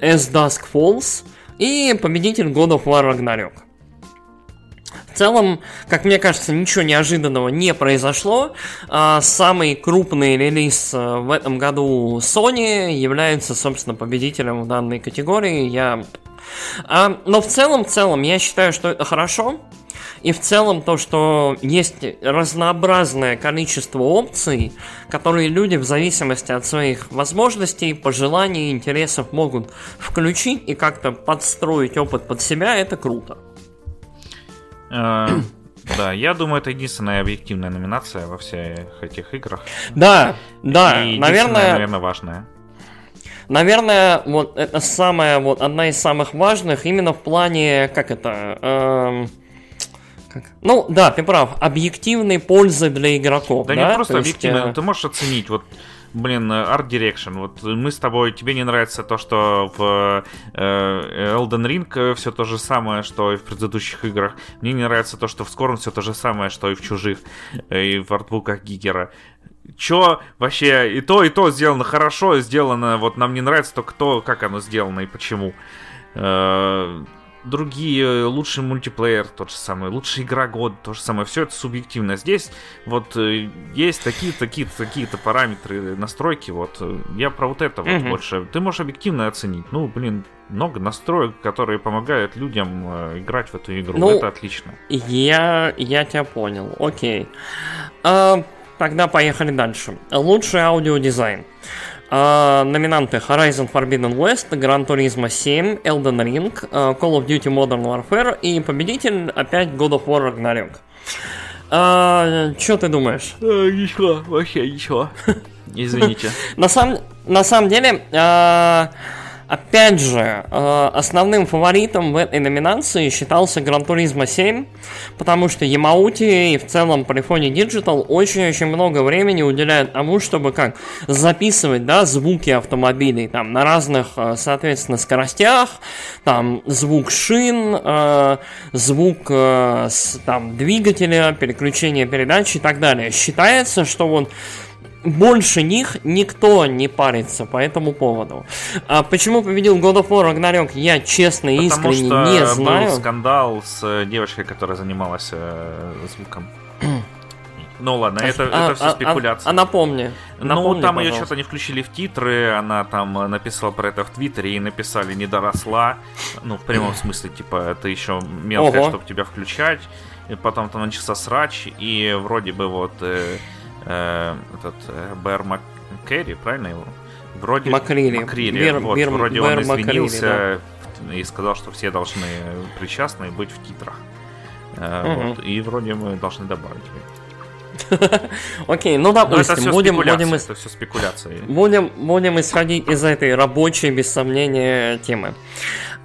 As Dusk Falls – и победитель God of War Ragnarok. В целом, как мне кажется, ничего неожиданного не произошло. А, Самый крупный релиз э, в этом году Sony является, собственно, победителем в данной категории. Я... А, Но в целом, в целом, я считаю, что это хорошо. И в целом то, что есть разнообразное количество опций, которые люди в зависимости от своих возможностей, пожеланий, интересов могут включить и как-то подстроить опыт под себя, это круто. Э, Да, я думаю, это единственная объективная номинация во всех этих играх. Да, да, И наверное, наверное, важная. Наверное, вот это самая, вот одна из самых важных именно в плане, как это, эм, как- ну да, ты прав, объективной пользы для игроков. Да, Да, не просто То есть, э, ты можешь оценить, вот, блин, Art Direction, вот мы с тобой, тебе не нравится то, что в э, Elden Ring все то же самое, что и в предыдущих играх. Мне не нравится то, что в Скором все то же самое, что и в чужих, э, и в артбуках Гигера. Чё вообще и то, и то сделано хорошо, сделано, вот нам не нравится только то, как оно сделано и почему. Э, другие, лучший мультиплеер, тот же самый, лучшая игра года, то же самое, все это субъективно. Здесь вот э, есть такие-то, такие-то, такие-то параметры настройки, вот я про вот это вот больше. Ты можешь объективно оценить. Ну, блин, много настроек, которые помогают людям э, играть в эту игру. Ну, это отлично. Я, я тебя понял, окей. А, тогда поехали дальше. Лучший аудиодизайн. А, номинанты Horizon Forbidden West, Gran Turismo 7, Elden Ring, а, Call of Duty Modern Warfare и победитель опять God of War Ragnarok. А, что ты думаешь? ничего, вообще ничего. Извините. На самом, на самом деле, а, Опять же, э, основным фаворитом в этой номинации считался Gran Turismo 7, потому что Ямаути и в целом Polyphony Digital очень-очень много времени уделяют тому, чтобы как записывать, да, звуки автомобилей, там, на разных, э, соответственно, скоростях, там, звук шин, э, звук, там, двигателя, переключение передач и так далее. Считается, что вот больше них никто не парится по этому поводу. А почему победил God of War Ragnarok, я честно и искренне что не знаю. был скандал с э, девочкой, которая занималась э, звуком. Ну ладно, это, а, это все а, спекуляция. А, а напомни. Ну, напомни, там ее что-то не включили в титры, она там написала про это в Твиттере и написали не доросла. Ну, в прямом смысле, типа, ты еще мелкая, чтобы тебя включать. И потом там начался срач, и вроде бы вот э, э, этот э, Бэр Маккерри, правильно его? Вроде Макрири. Макрири. Бер, вот, Бер, вроде Бер он извинился Макрири, да. и сказал, что все должны причастны быть в титрах. Э, угу. вот, и вроде мы должны добавить. Окей, ну допустим, будем, будем, это все спекуляции. Будем, будем исходить из этой рабочей, без сомнения, темы.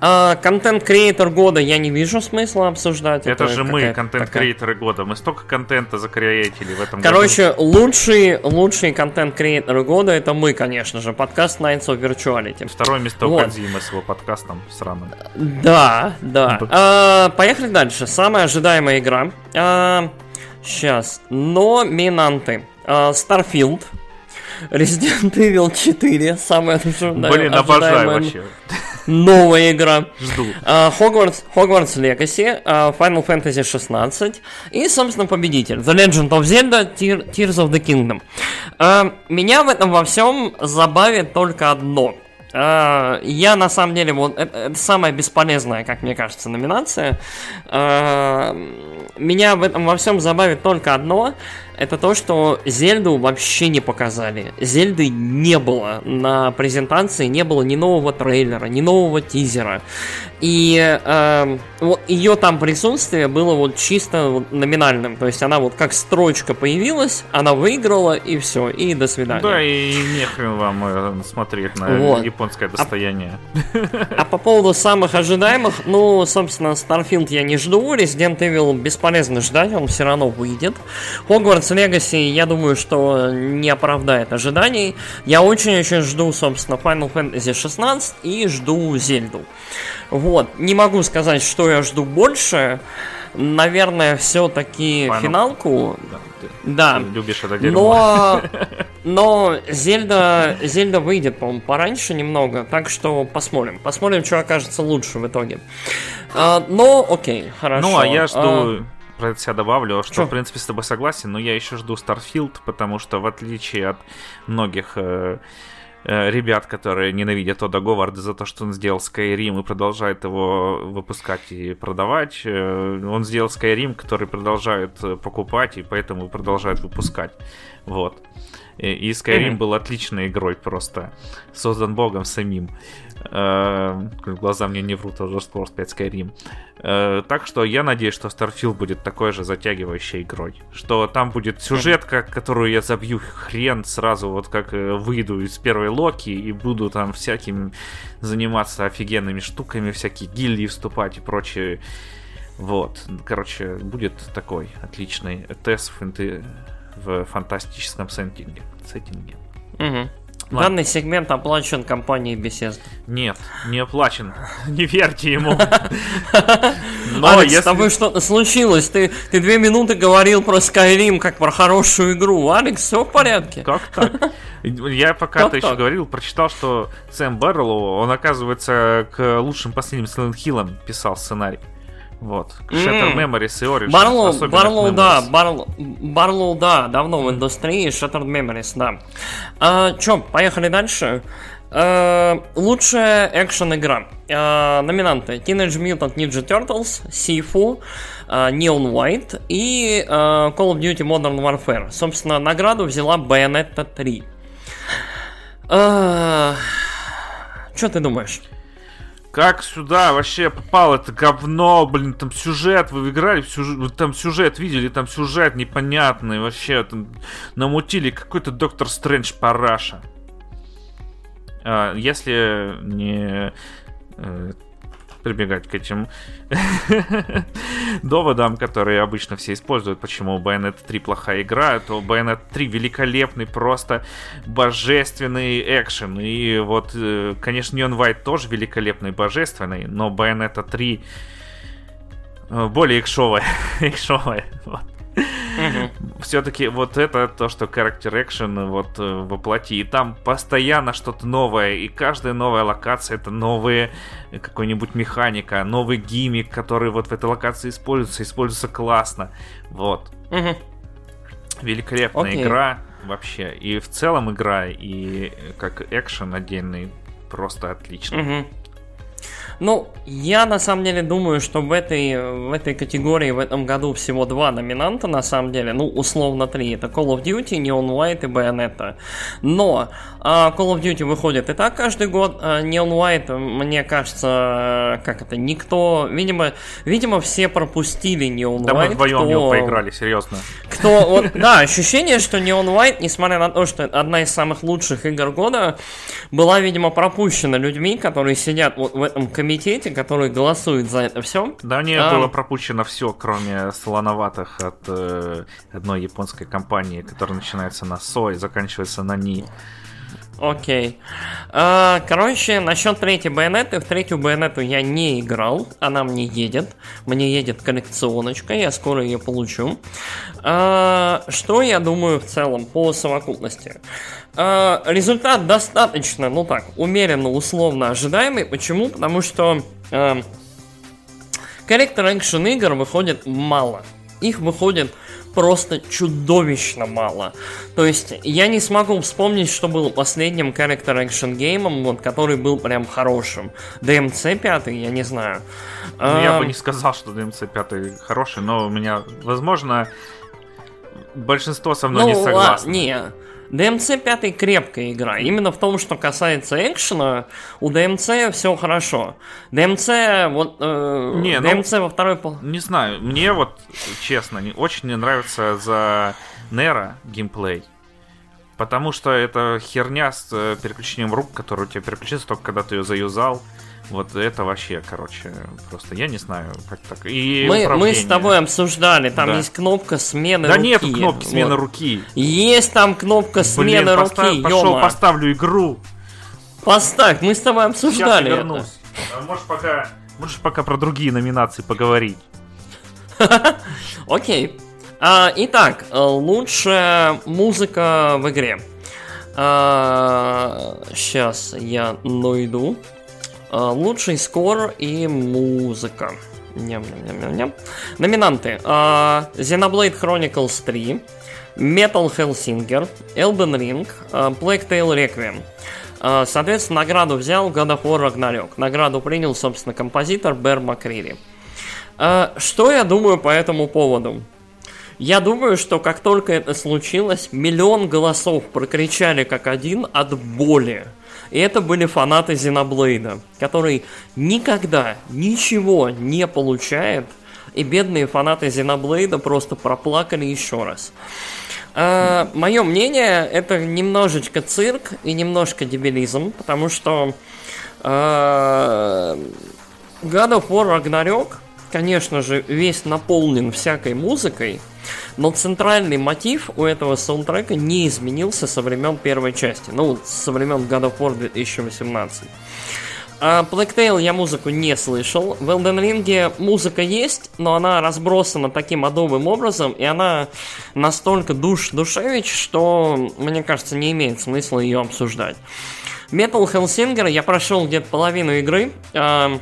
А, контент-креатор года я не вижу смысла обсуждать. Это, это же мы, контент-креаторы года. Мы столько контента закреатили в этом Короче, году. лучший, лучший контент-креаторы года это мы, конечно же. Подкаст Nights of Virtuality. Второе место вот. у Кодзимы с его подкастом сраным. Да, да. А, поехали дальше. Самая ожидаемая игра. А, сейчас. Номинанты. А, Starfield. Resident Evil 4, самая Блин, обожаю вообще. Новая игра. Жду. Uh, Hogwarts Legacy, uh, Final Fantasy 16 и, собственно, победитель. The Legend of Zelda, Tears of the Kingdom. Uh, меня в этом во всем забавит только одно. Uh, я на самом деле вот это, это самая бесполезная, как мне кажется, номинация. Uh, меня в этом во всем забавит только одно это то, что Зельду вообще не показали. Зельды не было на презентации, не было ни нового трейлера, ни нового тизера. И э, вот ее там присутствие было вот чисто вот номинальным. То есть она вот как строчка появилась, она выиграла, и все, и до свидания. Да, и нехрен вам э, смотреть на вот. японское а достояние. А, а по поводу самых ожидаемых, ну, собственно, Starfield я не жду, Resident Evil бесполезно ждать, он все равно выйдет. Hogwarts Legacy, я думаю, что не оправдает ожиданий. Я очень-очень жду, собственно, Final Fantasy 16 и жду Зельду. Вот, не могу сказать, что я жду больше. Наверное, все-таки финалку. Да, ты, да. Ты любишь это дерьмо. Но, но Зельда, Зельда выйдет, по-моему, пораньше немного, так что посмотрим. Посмотрим, что окажется лучше в итоге. А, но, окей, хорошо. Ну, а я жду... А про это себя добавлю, что, Чё? в принципе, с тобой согласен, но я еще жду Starfield, потому что, в отличие от многих э, ребят, которые ненавидят Тода Говарда за то, что он сделал Skyrim и продолжает его выпускать и продавать, э, он сделал Skyrim, который продолжает э, покупать и поэтому продолжает выпускать. Вот. И Skyrim mm-hmm. был отличной игрой просто, создан богом самим. Э, глаза мне не врут, уже скоро 5 Skyrim. Э, так что я надеюсь, что Starfield будет такой же затягивающей игрой. Что там будет сюжетка, которую я забью хрен сразу, вот как э, выйду из первой Локи и буду там всяким заниматься офигенными штуками, всякие гильдии вступать и прочее. Вот, короче, будет такой отличный тест в, в фантастическом сеттинге. сеттинге. Угу. Ладно. Данный сегмент оплачен компанией Bethesda. Нет, не оплачен. Не верьте ему. Но Алекс, если... с тобой что-то случилось. Ты, ты две минуты говорил про Skyrim как про хорошую игру. Алекс, все в порядке? Как так? Я пока ты еще говорил, прочитал, что Сэм Барреллоу, он, оказывается, к лучшим последним Silent Hill писал сценарий. Вот. Shattered Memories и Origins. Барлоу, Барлоу, да, Барлоу, Барлоу, да, давно в индустрии, Shattered Memories, да. А, чё, поехали дальше. Uh, лучшая экшен игра. Uh, номинанты Teenage Mutant Ninja Turtles, Sifu, uh, Neon White и uh, Call of Duty Modern Warfare. Собственно, награду взяла Bayonetta 3. Uh, что ты думаешь? Как сюда вообще попало это говно, блин, там сюжет, вы играли, сюжет, там сюжет видели, там сюжет непонятный, вообще там намутили какой-то Доктор Стрэндж параша. А, если не э, прибегать к этим доводам, которые обычно все используют, почему Bayonetta 3 плохая игра, то Bayonetta 3 великолепный, просто божественный экшен. И вот, э, конечно, Neon White тоже великолепный, божественный, но Bayonetta 3 э, более экшовая. экшовая. Вот. Все-таки вот это то, что character action вот э, воплоти. И там постоянно что-то новое. И каждая новая локация это новая э, какой-нибудь механика, новый гиммик, который вот в этой локации используется, используется классно. Вот. Великолепная okay. игра вообще. И в целом игра, и э, как экшен отдельный, просто отлично. Ну, я на самом деле думаю, что в этой, в этой категории в этом году всего два номинанта, на самом деле, ну, условно три. Это Call of Duty, Neon White и Bayonetta. Но а, Call of Duty выходит и так каждый год. А Neon White, мне кажется, как это, никто, видимо, видимо, все пропустили Neon да White. Да мы вдвоем кто, его поиграли, серьезно. Кто, вот, да, ощущение, что Neon White, несмотря на то, что одна из самых лучших игр года, была, видимо, пропущена людьми, которые сидят вот в этом комитете комитете, который голосует за это все. Да, не а... было пропущено все, кроме слоноватых от э, одной японской компании, которая начинается на СО и заканчивается на НИ. Окей. А, короче, насчет третьей байонеты. В третью байонету я не играл. Она мне едет. Мне едет коллекционочка. Я скоро ее получу. А, что я думаю в целом по совокупности? А, результат достаточно, ну так, умеренно, условно ожидаемый. Почему? Потому что корректор экшен игр выходит мало. Их выходит просто чудовищно мало. То есть я не смогу вспомнить, что был последним character action геймом, вот, который был прям хорошим. DMC 5, я не знаю. Ну, я бы не сказал, что DMC 5 хороший, но у меня, возможно, большинство со мной ну, не согласно. Не, DMC 5 крепкая игра. Именно в том, что касается экшена, у DMC все хорошо. DMC, вот, э, не, DMC ну, во второй пол... Не знаю, мне вот, честно, не, очень не нравится за Нера геймплей. Потому что это херня с э, переключением рук, которая у тебя переключится только когда ты ее заюзал. Вот это вообще, короче, просто я не знаю, как так. И мы, мы с тобой обсуждали, там да. есть кнопка смены да руки. Да нет кнопки смены вот. руки. Есть там кнопка смены Блин, руки, постав, Пошел, поставлю игру. Поставь, мы с тобой обсуждали Сейчас вернусь. это. А можешь пока, можешь пока про другие номинации поговорить. Окей. А, итак, лучшая музыка в игре. А, сейчас я найду. А, лучший скор и музыка. Ням-ням-ням-ням. Номинанты. Uh, Xenoblade Chronicles 3, Metal Hellsinger, Elden Ring, uh, Plague Tale Requiem. Соответственно, награду взял God of War Ragnarok. Награду принял, собственно, композитор Бер Макрири. Что я думаю по этому поводу? Я думаю, что как только это случилось, миллион голосов прокричали как один от боли. И это были фанаты Зеноблейда, который никогда ничего не получает, и бедные фанаты Зеноблейда просто проплакали еще раз. А, мое мнение, это немножечко цирк и немножко дебилизм, потому что а, God of War Ragnarok, конечно же, весь наполнен всякой музыкой, но центральный мотив у этого саундтрека не изменился со времен первой части. Ну, со времен God of War 2018. А я музыку не слышал. В Elden Ring музыка есть, но она разбросана таким адовым образом, и она настолько душ душевич, что, мне кажется, не имеет смысла ее обсуждать. Metal Hellsinger я прошел где-то половину игры. А,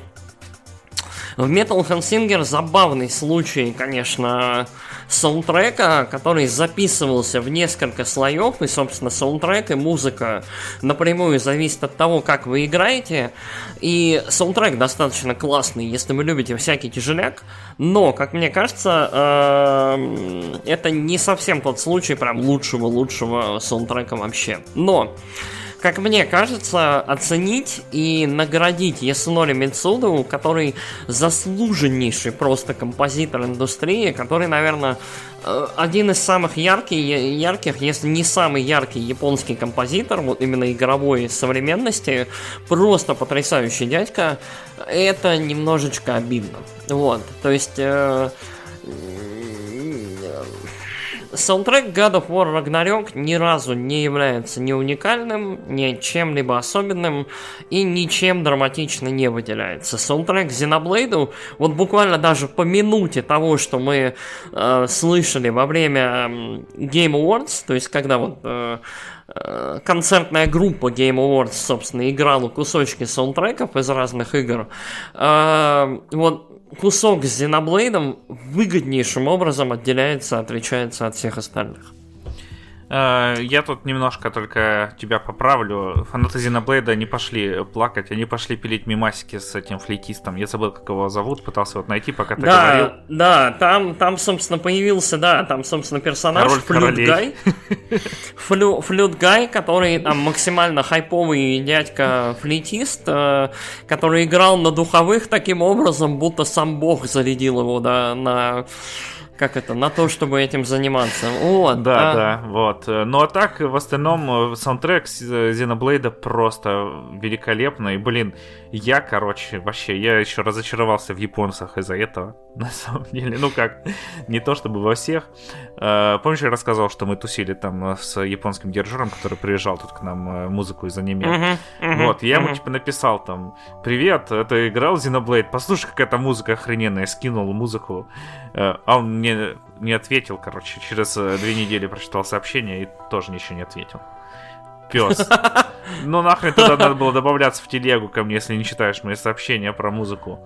в Metal Hellsinger забавный случай, конечно, саундтрека, который записывался в несколько слоев, и, собственно, саундтрек и музыка напрямую зависит от того, как вы играете, и саундтрек достаточно классный, если вы любите всякий тяжеляк, но, как мне кажется, э, это не совсем тот случай прям лучшего-лучшего саундтрека вообще. Но как мне кажется, оценить и наградить Ясунори Мицуду, который заслуженнейший просто композитор индустрии, который, наверное, э, один из самых ярких, ярких, если не самый яркий японский композитор, вот именно игровой современности, просто потрясающий дядька, это немножечко обидно. Вот, то есть... Э, Саундтрек God of War Ragnarok ни разу не является ни уникальным, ни чем-либо особенным и ничем драматично не выделяется. Саундтрек Xenoblade, вот буквально даже по минуте того, что мы э, слышали во время Game Awards, то есть когда вот э, концертная группа Game Awards, собственно, играла кусочки саундтреков из разных игр. Э, вот кусок с Зеноблейдом выгоднейшим образом отделяется, отличается от всех остальных. Э, я тут немножко только тебя поправлю. Фанаты Зеноблейда не пошли плакать, они пошли пилить мимасики с этим флейтистом. Я забыл, как его зовут, пытался вот найти, пока ты да, говорил. Да, там, там, собственно, появился, да, там, собственно, персонаж Флют Гай. Флю, Флют Гай, который там максимально хайповый дядька флейтист, э, который играл на духовых таким образом, будто сам бог зарядил его да, на как это, на то, чтобы этим заниматься. Вот, да, да, да, вот. Ну а так, в остальном, э, саундтрек Xenoblade просто великолепный. Блин, я, короче, вообще, я еще разочаровался в японцах из-за этого, на самом деле. Ну как, не то чтобы во всех. Э, помнишь, я рассказывал, что мы тусили там с японским дирижером, который приезжал тут к нам э, музыку из аниме. Uh-huh, uh-huh, вот, я uh-huh. ему типа написал там, привет, это играл Xenoblade, послушай, какая-то музыка охрененная, скинул музыку. А он мне не ответил, короче. Через э, две недели прочитал сообщение и тоже ничего не ответил. Пес. Ну нахрен туда надо было добавляться в телегу ко мне, если не читаешь мои сообщения про музыку.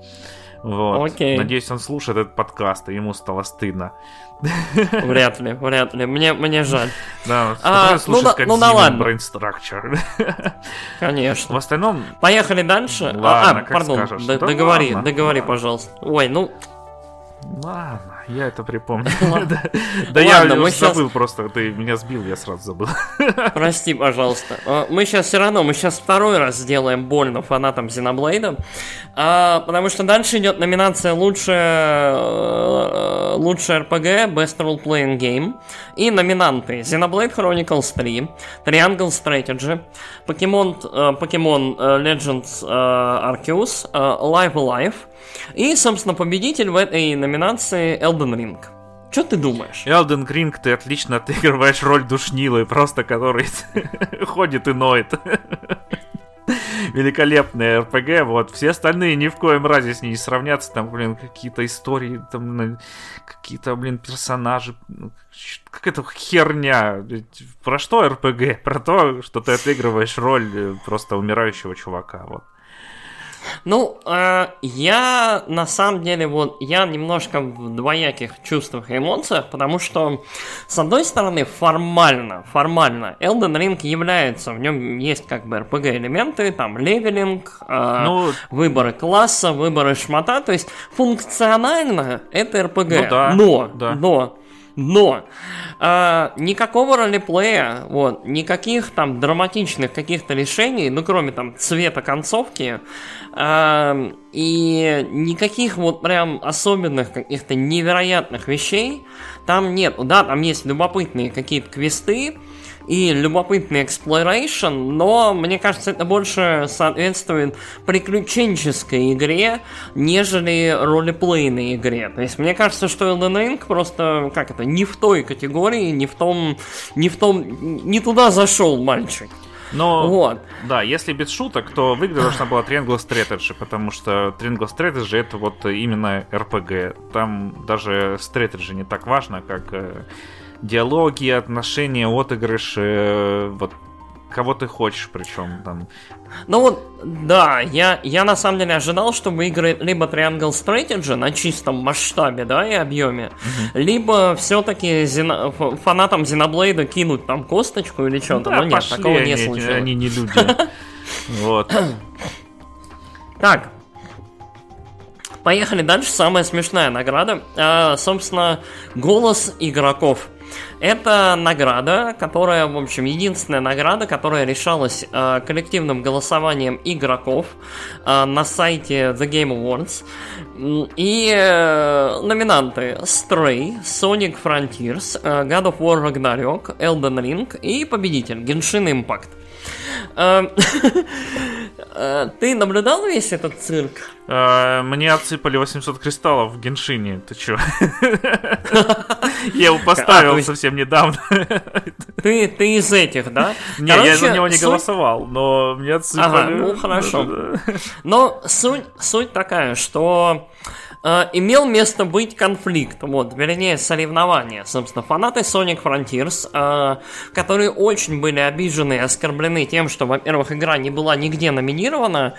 Вот. Окей. Надеюсь, он слушает этот подкаст, и ему стало стыдно. Вряд ли, вряд ли. Мне, мне жаль. Да, а, ну, да, ну да ладно. Brain Structure. Конечно. В остальном... Поехали дальше. Ладно, а, а пардон, скажешь. Договори, ладно, договори, ладно. пожалуйста. Ой, ну... Ладно. Я это припомню. Да я забыл просто, ты меня сбил, я сразу забыл. Прости, пожалуйста. А, мы сейчас все равно, мы сейчас второй раз сделаем больно фанатам Xenoblade, а, потому что дальше идет номинация лучшая э, лучшая RPG, Best Role Playing Game и номинанты Xenoblade Chronicles 3, Triangle Strategy, Pokemon, э, Pokemon э, Legends Arceus, Live Alive, и, собственно, победитель в этой номинации Elden Ring. Что ты думаешь? Elden Ring, ты отлично отыгрываешь роль душнилы, просто который ходит и ноет. Великолепная РПГ, вот. Все остальные ни в коем разе с ней не сравнятся. Там, блин, какие-то истории, там, какие-то, блин, персонажи. Ну, какая-то херня. Про что РПГ? Про то, что ты отыгрываешь роль э, просто умирающего чувака, вот. Ну, э, я на самом деле вот я немножко в двояких чувствах и эмоциях, потому что с одной стороны формально, формально Elden Ring является, в нем есть как бы RPG элементы, там левелинг, э, ну, выборы класса, выборы шмата, то есть функционально это RPG, ну, да, но, да. но но э, никакого ролеплея, вот, никаких там драматичных каких-то решений, ну кроме там цвета концовки, э, и никаких вот прям особенных каких-то невероятных вещей там нет. Да, там есть любопытные какие-то квесты, и любопытный exploration, но мне кажется, это больше соответствует приключенческой игре, нежели ролеплейной игре. То есть мне кажется, что Elden Ring просто, как это, не в той категории, не в том, не в том, не туда зашел мальчик. Но, вот. да, если без шуток, то в игре должна была Triangle Strategy, потому что Triangle Strategy это вот именно RPG. Там даже Strategy не так важно, как э, диалоги, отношения, отыгрыш, э, вот кого ты хочешь, причем там. Ну вот, да, я, я на самом деле ожидал, что выиграет либо Triangle Strategy на чистом масштабе, да, и объеме, либо все-таки зено... фанатам Xenoblade кинуть там косточку или что-то. Да, Но нет, такого не случилось. Они не люди. Вот. Так, Поехали дальше. Самая смешная награда. А, собственно, голос игроков. Это награда, которая, в общем, единственная награда, которая решалась э, коллективным голосованием игроков э, на сайте The Game Awards. И э, номинанты Stray, Sonic Frontiers, э, God of War Ragnarok, Elden Ring и победитель Genshin Impact. Э, Ты наблюдал весь этот цирк? Э, Мне отсыпали 800 кристаллов в Геншине. Ты чё? Я его А, поставил есть- совсем недавно. Ты, ты из этих, да? Не, я за него не голосовал, но мне отсыпали. Ну, хорошо. Но суть такая, что э, имел место быть конфликт, вот, вернее, соревнование. Собственно, фанаты Sonic Frontiers, э, которые очень были обижены и оскорблены тем, что, во-первых, игра не была нигде номинирована,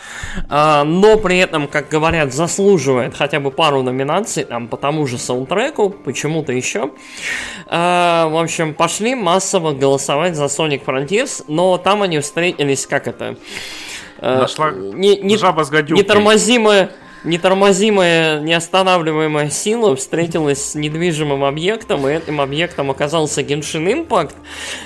э, но при этом, как говорят, заслуживает хотя бы пару номинаций, там, по тому же саундтреку, почему-то еще. Э, в общем, пошли массово голосовать за Sonic Frontiers, но там они встретились, как это... э, Нашла не, не, жаба с гадюкой. нетормозимая, нетормозимая, неостанавливаемая сила встретилась с недвижимым объектом, и этим объектом оказался Impact,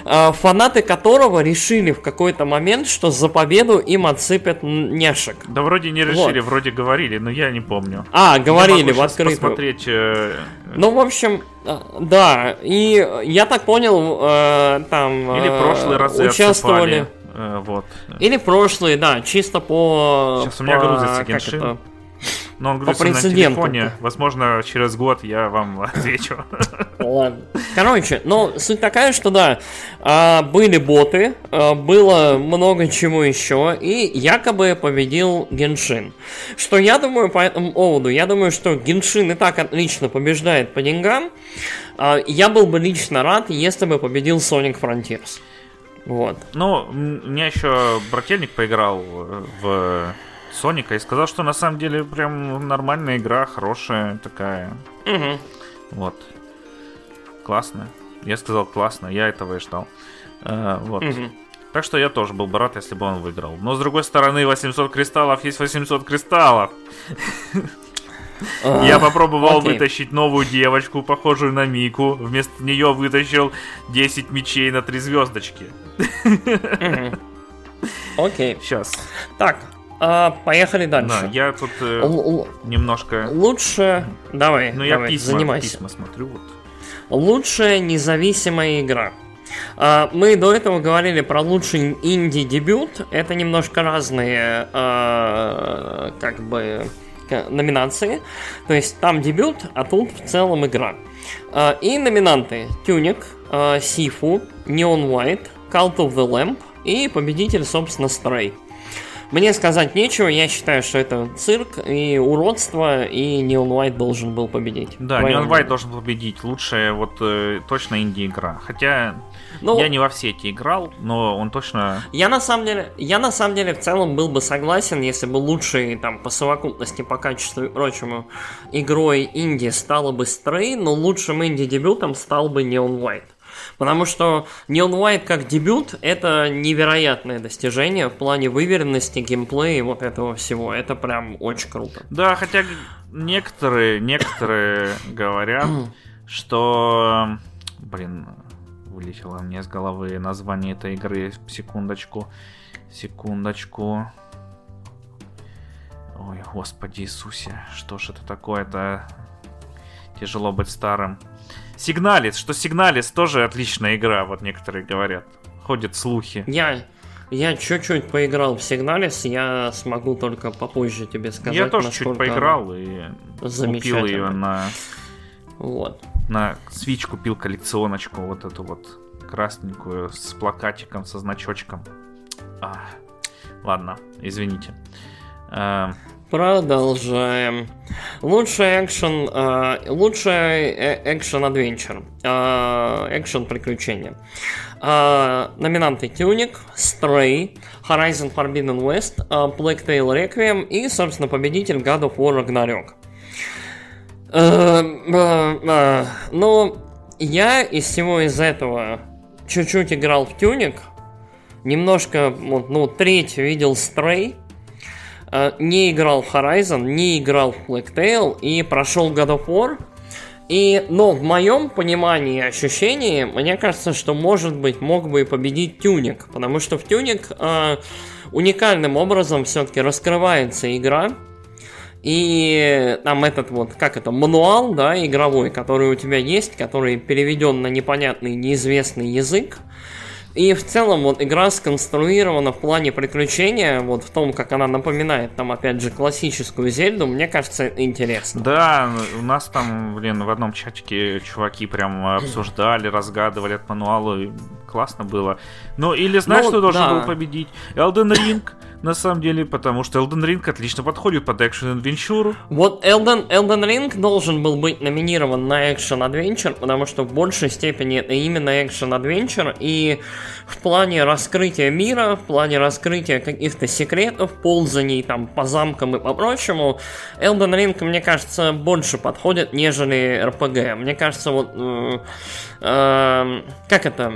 а, фанаты которого решили в какой-то момент, что за победу им отсыпят няшек. Да вроде не Вот. решили, вроде говорили, но я не помню. А, говорили в открытую. посмотреть. э, Ну, в общем, э, да, и я так понял, э, там Или э, прошлые разы участвовали. отсыпали. Вот. Или прошлые, да, чисто по... Щас у меня по- грузится это? Но он грузится на телефоне. Возможно, через год я вам отвечу. Ладно. Короче, ну, суть такая, что да, а, были боты, а, было много чего еще, и якобы победил Геншин. Что я думаю по этому поводу? Я думаю, что Геншин и так отлично побеждает по деньгам. А, Я был бы лично рад, если бы победил Sonic Frontiers. Вот. Ну, у меня еще брательник поиграл э, в Соника и сказал, что на самом деле прям нормальная игра, хорошая такая. Мгм. Вот. Классно. Я сказал классно, я этого и ждал. Э, вот. Мгм. Так что я тоже был бы рад, если бы он выиграл. Но с другой стороны, 800 кристаллов есть 800 кристаллов. А, Я попробовал вытащить новую девочку, похожую на Мику. Вместо нее вытащил 10 мечей на 3 звездочки. Окей. Сейчас. Так, а, поехали Да, дальше. я тут э, Л- немножко... Лучше... Давай, Ну, я давай, письма, занимайся. письма смотрю. Вот. Лучшая независимая игра. А, Мы до этого говорили про лучший инди-дебют. Это немножко разные, а, как бы, номинации. То есть там дебют, а тут в целом игра. А, И номинанты Тюник, а, Сифу, Neon White, Cult of the Lamp и победитель, собственно, Stray. Мне сказать нечего, я считаю, что это цирк и уродство, и Neon White должен был победить. Да, White мнение? должен победить. Лучшая вот э, точно инди-игра. Хотя Ну, я не во все эти играл, но он точно... Я на самом деле, я на самом деле в целом был бы согласен, если бы лучшей там по совокупности, по качеству и прочему игрой инди стала бы Stray, но лучшим инди дебютом стал бы Neon White. Потому что Neon White как дебют это невероятное достижение в плане выверенности, геймплея и вот этого всего. Это прям очень круто. Да, хотя некоторые, некоторые говорят, что... Блин, вылетело мне из головы название этой игры. Секундочку. Секундочку. Ой, господи Иисусе, что ж это такое-то? Тяжело быть старым. Сигналис, что Сигналис тоже отличная игра, вот некоторые говорят. Ходят слухи. Я, я чуть-чуть поиграл в Сигналис, я смогу только попозже тебе сказать. Я тоже чуть поиграл и купил ее на Вот. на Switch купил коллекционочку вот эту вот красненькую с плакатиком, со значочком. А, ладно, извините. Э, Продолжаем. Лучший экшен, э, лучший э, экшен адвенчер, э, экшен приключения. Э, номинанты Тюник, Stray, Horizon Forbidden West, э, Plague Tale Requiem и, собственно, победитель God of War Ragnarok. Э, э, Ну, я из всего из этого чуть-чуть играл в Тюник, немножко, ну, треть видел Stray, не играл в Horizon, не играл в Black и прошел God of War. И, но в моем понимании и ощущении, мне кажется, что, может быть, мог бы и победить Тюник, потому что в Тюник э, уникальным образом все-таки раскрывается игра, и там этот вот, как это, мануал, да, игровой, который у тебя есть, который переведен на непонятный, неизвестный язык, и в целом вот игра сконструирована в плане приключения, вот в том, как она напоминает там опять же классическую Зельду, мне кажется, интересно. Да, у нас там, блин, в одном чатике чуваки прям обсуждали, разгадывали от мануала, классно было. Ну или знаешь, ну, что должен да. был победить? Elden Ring на самом деле, потому что Elden Ring отлично подходит под Adventure. Вот Elden, Elden Ring должен был быть номинирован на Adventure, потому что в большей степени это именно Adventure, и в плане раскрытия мира, в плане раскрытия каких-то секретов, ползаний там по замкам и по прочему, Elden Ring, мне кажется, больше подходит, нежели RPG. Мне кажется, вот... Э, э, как это?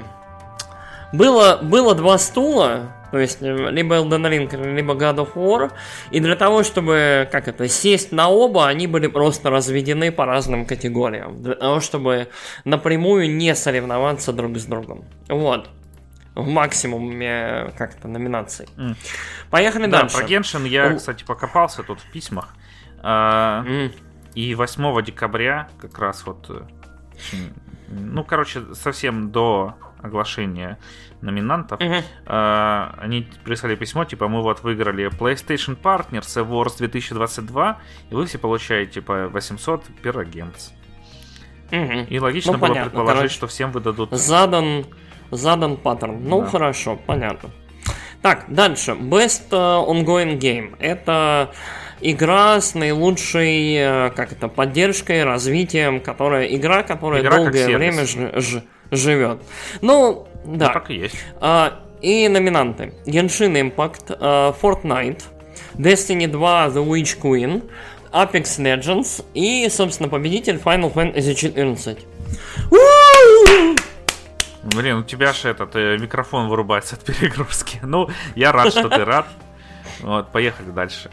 Было, было два стула, то есть э, либо Elden Ring, либо God of War. И для того, чтобы, как это, сесть на оба, они были просто разведены по разным категориям. Для того, чтобы напрямую не соревноваться друг с другом. Вот. В максимуме как-то номинаций. Mm. Поехали да, дальше. про Геншин я, кстати, покопался тут в письмах. Mm. И 8 декабря, как раз вот, э, ну, короче, совсем до оглашения номинантов, uh-huh. э, они прислали письмо, типа, мы вот выиграли PlayStation Partners Awards 2022, и вы все получаете по 800 пирогемс. Uh-huh. И логично ну, было понятно. предположить, Короче, что всем выдадут... Задан, задан паттерн. Ну, да. хорошо, понятно. Так, дальше. Best uh, Ongoing Game. Это игра с наилучшей, uh, как это, поддержкой, развитием, которая игра, которая игра долгое время ж, ж, живет. Ну, да. Ну, так и есть. А, и номинанты. Genshin Impact, uh, Fortnite, Destiny 2 The Witch Queen, Apex Legends и, собственно, победитель Final Fantasy 14. Блин, у тебя же этот э, микрофон вырубается от перегрузки. Ну, я рад, что ты рад. Вот, поехали дальше.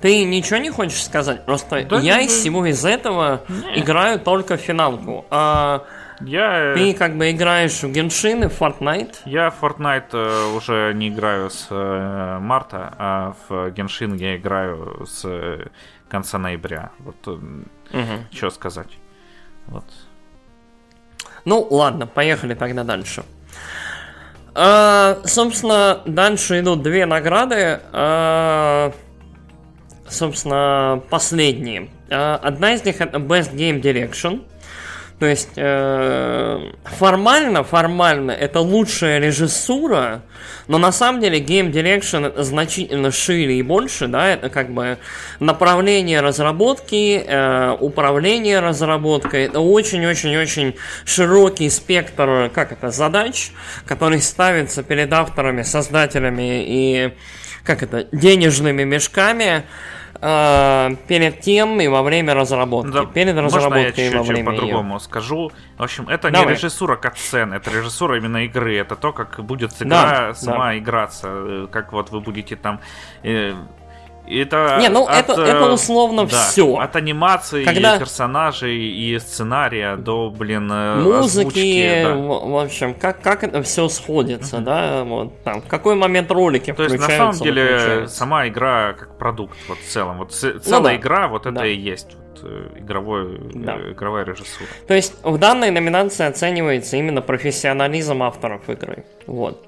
Ты ничего не хочешь сказать? Просто да, я из всего из этого играю только в финалку. А я... Э, Ты как бы играешь в Genshin и в Fortnite? Я в Fortnite э, уже не играю с э, марта, а в Genshin я играю с конца ноября. Вот угу. что сказать. Вот. Ну, ладно, поехали тогда дальше. А, собственно, дальше идут две награды. А, собственно, последние. А, одна из них это Best Game Direction. То есть э, формально, формально это лучшая режиссура, но на самом деле Game Direction значительно шире и больше, да, это как бы направление разработки, э, управление разработкой, это очень-очень-очень широкий спектр, как это, задач, который ставится перед авторами, создателями и, как это, денежными мешками, э, перед тем и во время разработки. Да, перед разработкой и во время по-другому скажу. В общем, это Давай. не режиссура как сцен, это режиссура именно игры. Это то, как будет игра да, сама да. играться. Э, как вот вы будете там... Э, это не, ну от, это, это условно да, все. От анимации, Когда... и персонажей, и сценария до, блин, э, музыки, озвучки, да. в, в общем, как, как это все сходится, mm-hmm. да, вот там, в какой момент ролики То есть, на самом деле, сама игра как продукт, вот в целом, вот целая ну, да. игра, вот это да. и есть э, игровой, да. э, игровая режиссура. То есть, в данной номинации оценивается именно профессионализм авторов игры, вот.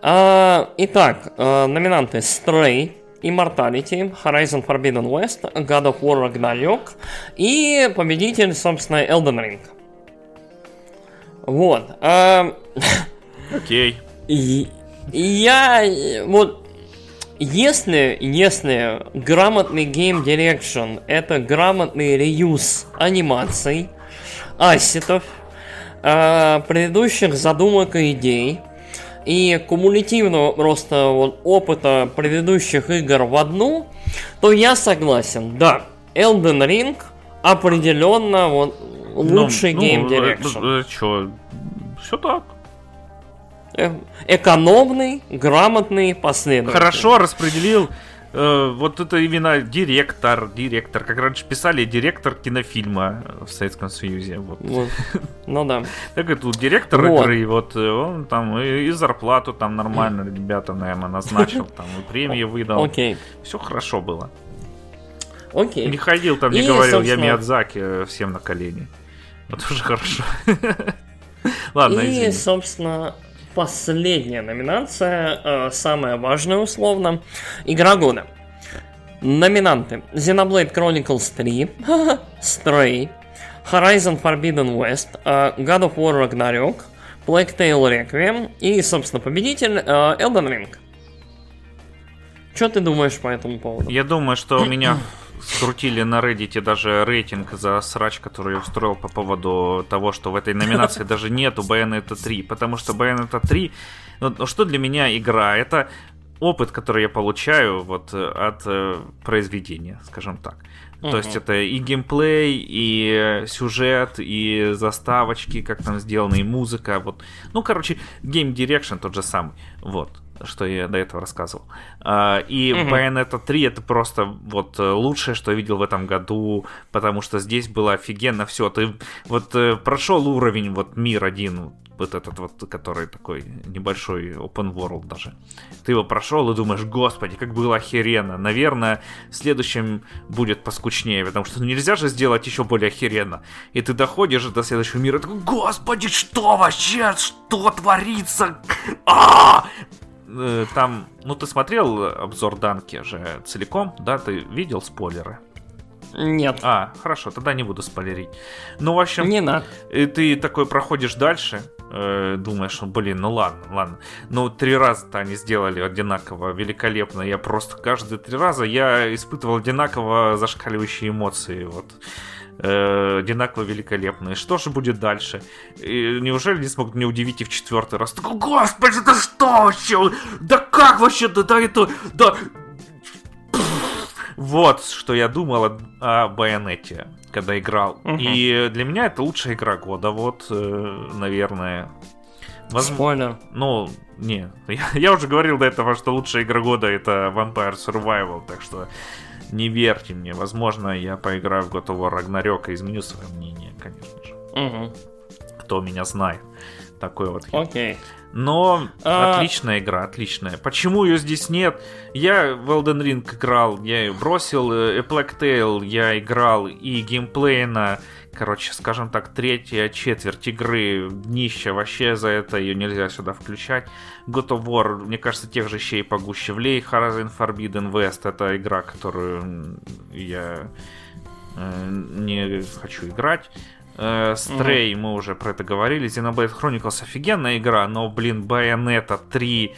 А, итак, э, номинанты Stray, Immortality, Horizon Forbidden West, God of War Ragnarok и победитель, собственно, Elden Ring. Вот. Эм, Окей. Okay. Я вот если, если грамотный game direction это грамотный reuse анимаций, ассетов, э, предыдущих задумок и идей, и кумулятивного просто вот опыта предыдущих игр в одну, то я согласен, да, Elden Ring определенно вот лучший ну, game direction. Ну, что, все так. Э, экономный, грамотный, последовательный. Хорошо распределил э, вот это именно директор, директор, как раньше писали, директор кинофильма в Советском Союзе. Вот. Вот. Ну да. Так и тут директор Вот. игры, вот э, он там и, и зарплату там нормально ребята, наверное, назначил, там и премии выдал. Окей. Все хорошо было. Окей. Не ходил там, не И, говорил, я собственно- Миядзаки э, всем на колени. Вот уже хорошо. Ладно, И, извини. собственно, последняя номинация, э, самая важная условно, игра года. Номинанты. Xenoblade Chronicles 3, Stray, Horizon Forbidden West, э, God of War Ragnarok, Plague Tale Requiem и, собственно, победитель э, Elden Ring. Что ты думаешь по этому поводу? Я думаю, что у меня скрутили на Reddit даже рейтинг за срач, который я устроил по поводу того, что в этой номинации даже нету Bayonetta 3. Потому что Bayonetta 3, ну, ну, что для меня игра? Это опыт, который я получаю вот э, от э, произведения, скажем так. То есть это и геймплей, и э, сюжет, и заставочки, как там сделано, и музыка. Вот. Ну, короче, Game Direction тот же самый. Вот что я до этого рассказывал. А, И Мгм. Bayonetta 3 это просто вот э, лучшее, что я видел в этом году, потому что здесь было офигенно все. Ты вот э, прошел уровень вот мир один, вот этот вот, который такой небольшой open world даже. Ты его прошел и думаешь, господи, как было охеренно. Наверное, в следующем будет поскучнее, потому что ну, нельзя же сделать еще более охеренно. И ты доходишь до следующего мира и такой, господи, что вообще, что творится? А! Э, Там, ну ты смотрел обзор Данки же целиком, да, ты видел спойлеры? Нет, А, хорошо, тогда не буду спойлерить. Ну, в общем, не надо. и ты такой проходишь дальше, э, думаешь, ну, блин, ну ладно, ладно. Ну, три раза-то они сделали одинаково великолепно. Я просто каждые три раза я испытывал одинаково зашкаливающие эмоции. Вот. Э, одинаково великолепные. Что же будет дальше? И неужели не смогут меня удивить и в четвертый раз? Такой, Господи, да что вообще? Да как вообще? Да, да это... Да... Вот что я думал о, о Байонете, когда играл. Мгм. И для меня это лучшая игра года, вот, э, наверное. Возм- Спойлер. Ну, не, я, я уже говорил до этого, что лучшая игра года это Vampire Survival, так что не верьте мне. Возможно, я поиграю в God of War Ragnarok и изменю свое мнение, конечно же. Мгм. Кто меня знает. Такой вот. Окей. Но А- отличная игра, отличная. Почему ее здесь нет? Я в Elden Ring играл, я ее бросил, э, A Plague Tale я играл и геймплейно, короче, скажем так, третья четверть игры днище, вообще за это ее нельзя сюда включать. God of War, мне кажется, тех же щей погуще влей. Horizon Forbidden West это игра, которую я э, не хочу играть. Э, Stray, мы уже про это говорили. Xenoblade Chronicles офигенная игра, но, блин, Bayonetta 3...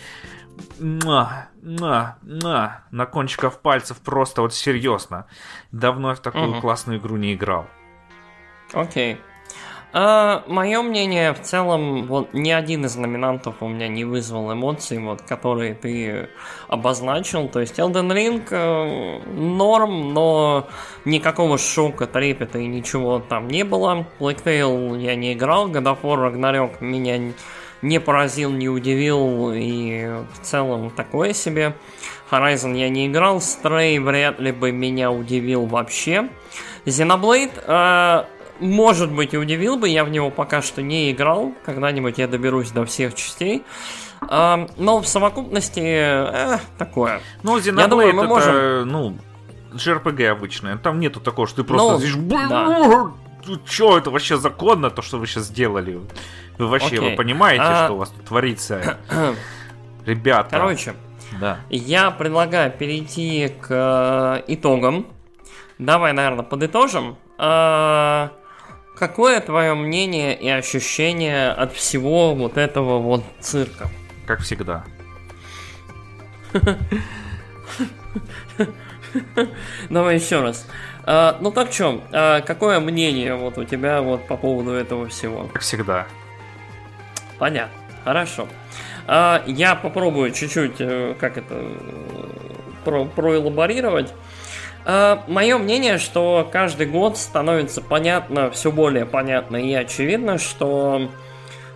Муа, муа, муа. На кончиков пальцев просто вот серьезно. Давно я в такую Мгм. классную игру не играл. Окей. Мое мнение в целом, вот ни один из номинантов у меня не вызвал эмоций, вот, которые ты обозначил. То есть Elden Ring э, норм, но никакого шока, трепета и ничего там не было. Plague Tale я не играл, God of War Ragnarok меня не поразил, не удивил и в целом такое себе. Horizon я не играл, Stray вряд ли бы меня удивил вообще. Xenoblade, э, может быть, и удивил бы, я в него пока что не играл, когда-нибудь я доберусь до всех частей. Э, но в совокупности э, такое. Ну, Xenoblade думаю, мы это, можем- ну, JRPG обычное. Там нету такого, что ты просто Ну, сидишь, да. что это вообще законно, то, что вы сейчас сделали? Вы вообще, вы Окей. понимаете, А- что у вас тут творится? Ребята. Короче, Да. я предлагаю перейти к э, итогам. Давай, наверное, подытожим. Э, какое твое мнение и ощущение от всего вот этого вот цирка? Как всегда. Давай еще раз. Э, ну так что, какое мнение вот у тебя вот по поводу этого всего? Как всегда. Понятно. Хорошо. А, Я попробую чуть-чуть, э, как это, э, про, проэлаборировать. Мое мнение, что каждый год становится понятно, все более понятно и очевидно, что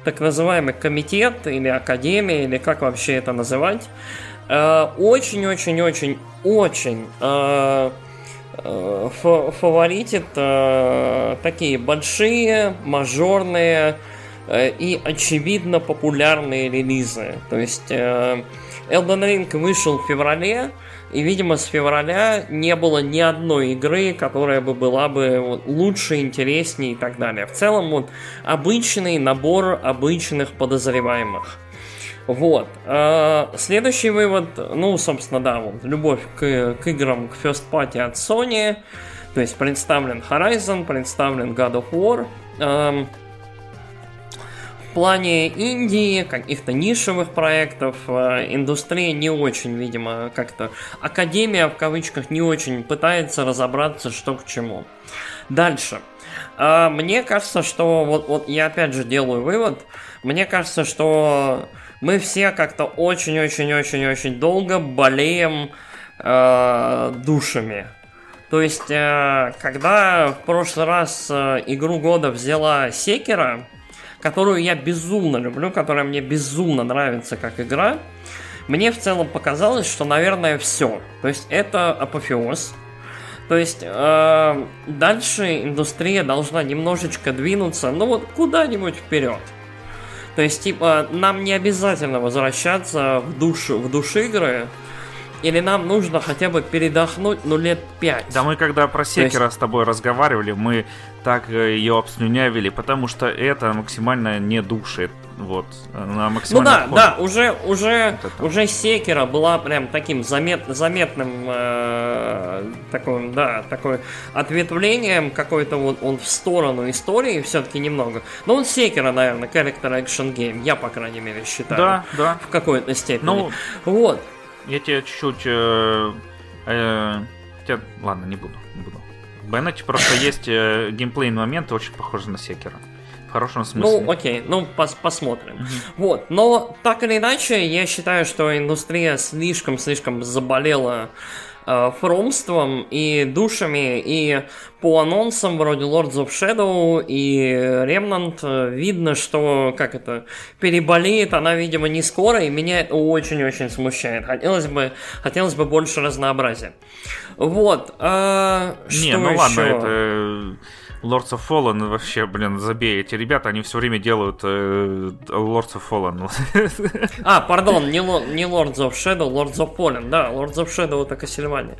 так называемый комитет или академия, или как вообще это называть, очень-очень-очень-очень фаворитит такие большие, мажорные и очевидно популярные релизы. То есть Elden Ring вышел в феврале, и, видимо, с февраля не было ни одной игры, которая бы была бы лучше, интереснее и так далее. В целом, вот, обычный набор обычных подозреваемых. Вот. А, следующий вывод, ну, собственно, да, вот, любовь к, к играм, к First Party от Sony. То есть представлен Horizon, представлен God of War. Плане Индии, каких-то нишевых проектов, э, индустрия не очень, видимо, как-то... Академия, в кавычках, не очень пытается разобраться, что к чему. Дальше. А, мне кажется, что... Вот, вот я опять же делаю вывод. Мне кажется, что мы все как-то очень-очень-очень-очень долго болеем э, душами. То есть, э, когда в прошлый раз э, игру года взяла Секера, которую я безумно люблю, которая мне безумно нравится как игра, мне в целом показалось, что, наверное, все. То есть это апофеоз. То есть э, дальше индустрия должна немножечко двинуться, ну вот куда-нибудь вперед. То есть, типа, нам не обязательно возвращаться в душу, в душ игры, или нам нужно хотя бы передохнуть, ну, лет пять. Да мы когда про Секера есть... с тобой разговаривали, мы так ее обслюнявили, потому что это максимально не душит. Вот, она максимально. Ну да, отходит. да, уже, уже, вот уже Секера была прям таким замет, заметным э, таким, да, такой ответвлением какой-то вот он в сторону истории все-таки немного. Но он Секера, наверное, character action game, я по крайней мере считаю. Да, да. В какой-то степени. Ну, вот. Я тебе чуть-чуть... Э, э, хотя, ладно, не буду. В Байонете просто есть э, геймплейные моменты, очень похожи на Секера. В хорошем смысле. Ну, окей, ну пос посмотрим. Вот, но так или иначе, я считаю, что индустрия слишком-слишком заболела э, фромством и душами, и по анонсам вроде Lords of Shadow и Remnant э, видно, что, как это, переболеет она, видимо, не скоро, и меня это очень-очень смущает. Хотелось бы, хотелось бы больше разнообразия. Вот. А, не, ну еще? ладно, это Lords of Fallen вообще, блин, забей. Эти ребята, они все время делают э, Lords of Fallen. А, пардон, не, не Lords of Shadow, Lords of Fallen. Да, Lords of Shadow это Castlevania.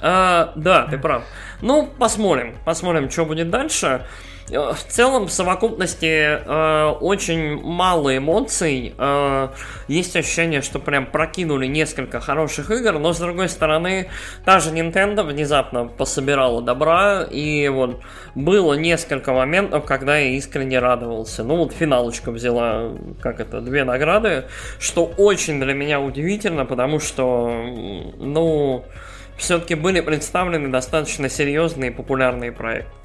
А, да, ты прав. Ну, посмотрим. Посмотрим, что будет дальше. Э, в целом, в совокупности э, очень мало эмоций. Э, есть ощущение, что прям прокинули несколько хороших игр, но с другой стороны, та же Nintendo внезапно пособирала добра, и вот было несколько моментов, когда я искренне радовался. Ну вот финалочка взяла, как это, две награды, что очень для меня удивительно, потому что, ну, все-таки были представлены достаточно серьезные и популярные проекты.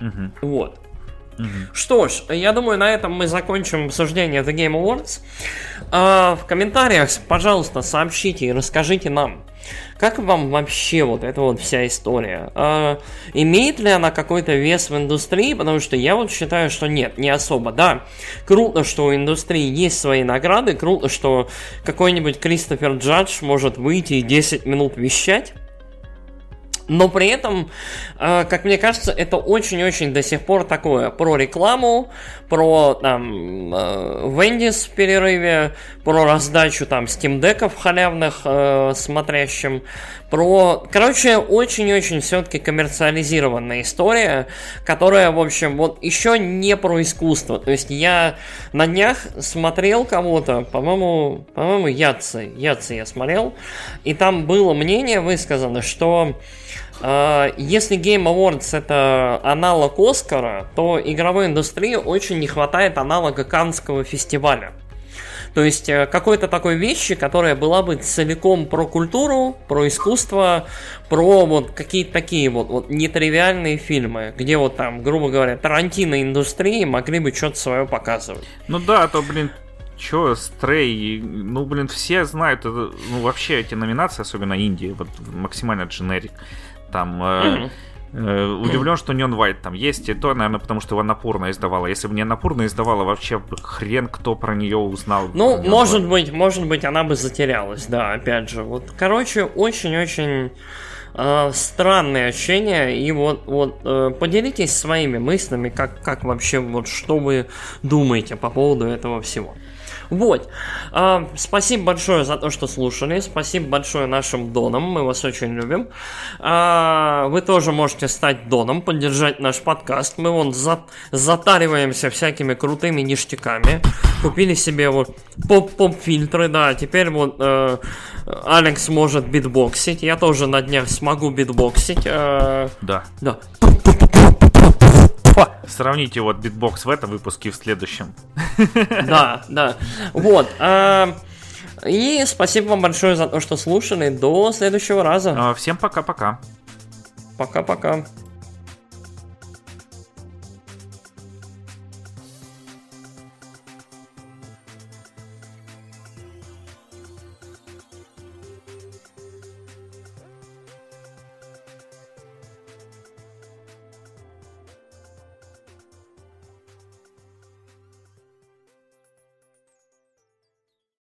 Угу. Вот. Угу. Что ж, я думаю, на этом мы закончим обсуждение The Game Awards. А, в комментариях, пожалуйста, сообщите и расскажите нам, как вам вообще вот эта вот вся история? А, имеет ли она какой-то вес в индустрии? Потому что я вот считаю, что нет, не особо. Да, круто, что у индустрии есть свои награды, круто, что какой-нибудь Кристофер Джадж может выйти и 10 минут вещать. Но при этом, э, как мне кажется, это очень-очень до сих пор такое. Про рекламу, про там э, Вендис в перерыве, про раздачу там Steam деков халявных э, смотрящим, про, короче, очень-очень все-таки коммерциализированная история, которая, в общем, вот еще не про искусство. То есть я на днях смотрел кого-то, по-моему, по-моему, Яцы, Яцы я смотрел, и там было мнение высказано, что а, если Game Awards это аналог Оскара, то игровой индустрии очень не хватает аналога Канского фестиваля. То есть э, какой-то такой вещи, которая была бы целиком про культуру, про искусство, про вот какие-то такие вот, вот нетривиальные фильмы, где вот там, грубо говоря, Тарантино индустрии могли бы что-то свое показывать. Ну да, а то, блин, Чё, Стрей, ну, блин, все знают, это, ну, вообще эти номинации, особенно Индии, вот максимально дженерик там... Mm-hmm. Э, удивлен, что Neon White там есть, и то, наверное, потому что его Напурна издавала. Если бы не Напурна издавала, вообще хрен кто про нее узнал. Ну, может White. быть, может быть, она бы затерялась, да, опять же. Вот, короче, очень-очень э, странные ощущения, и вот, вот э, поделитесь своими мыслями, как, как вообще, вот что вы думаете по поводу этого всего. Вот. А, спасибо большое за то, что слушали. Спасибо большое нашим донам. Мы вас очень любим. А, вы тоже можете стать доном, поддержать наш подкаст. Мы вон за, затариваемся всякими крутыми ништяками. Купили себе вот поп-поп-фильтры, да. Теперь вот э, Алекс может битбоксить. Я тоже на днях смогу битбоксить. Э, да. Да. Сравните вот битбокс в этом выпуске и в следующем. Да, да. Вот. А, и спасибо вам большое за то, что слушали. До следующего раза. А, всем пока-пока. Пока-пока.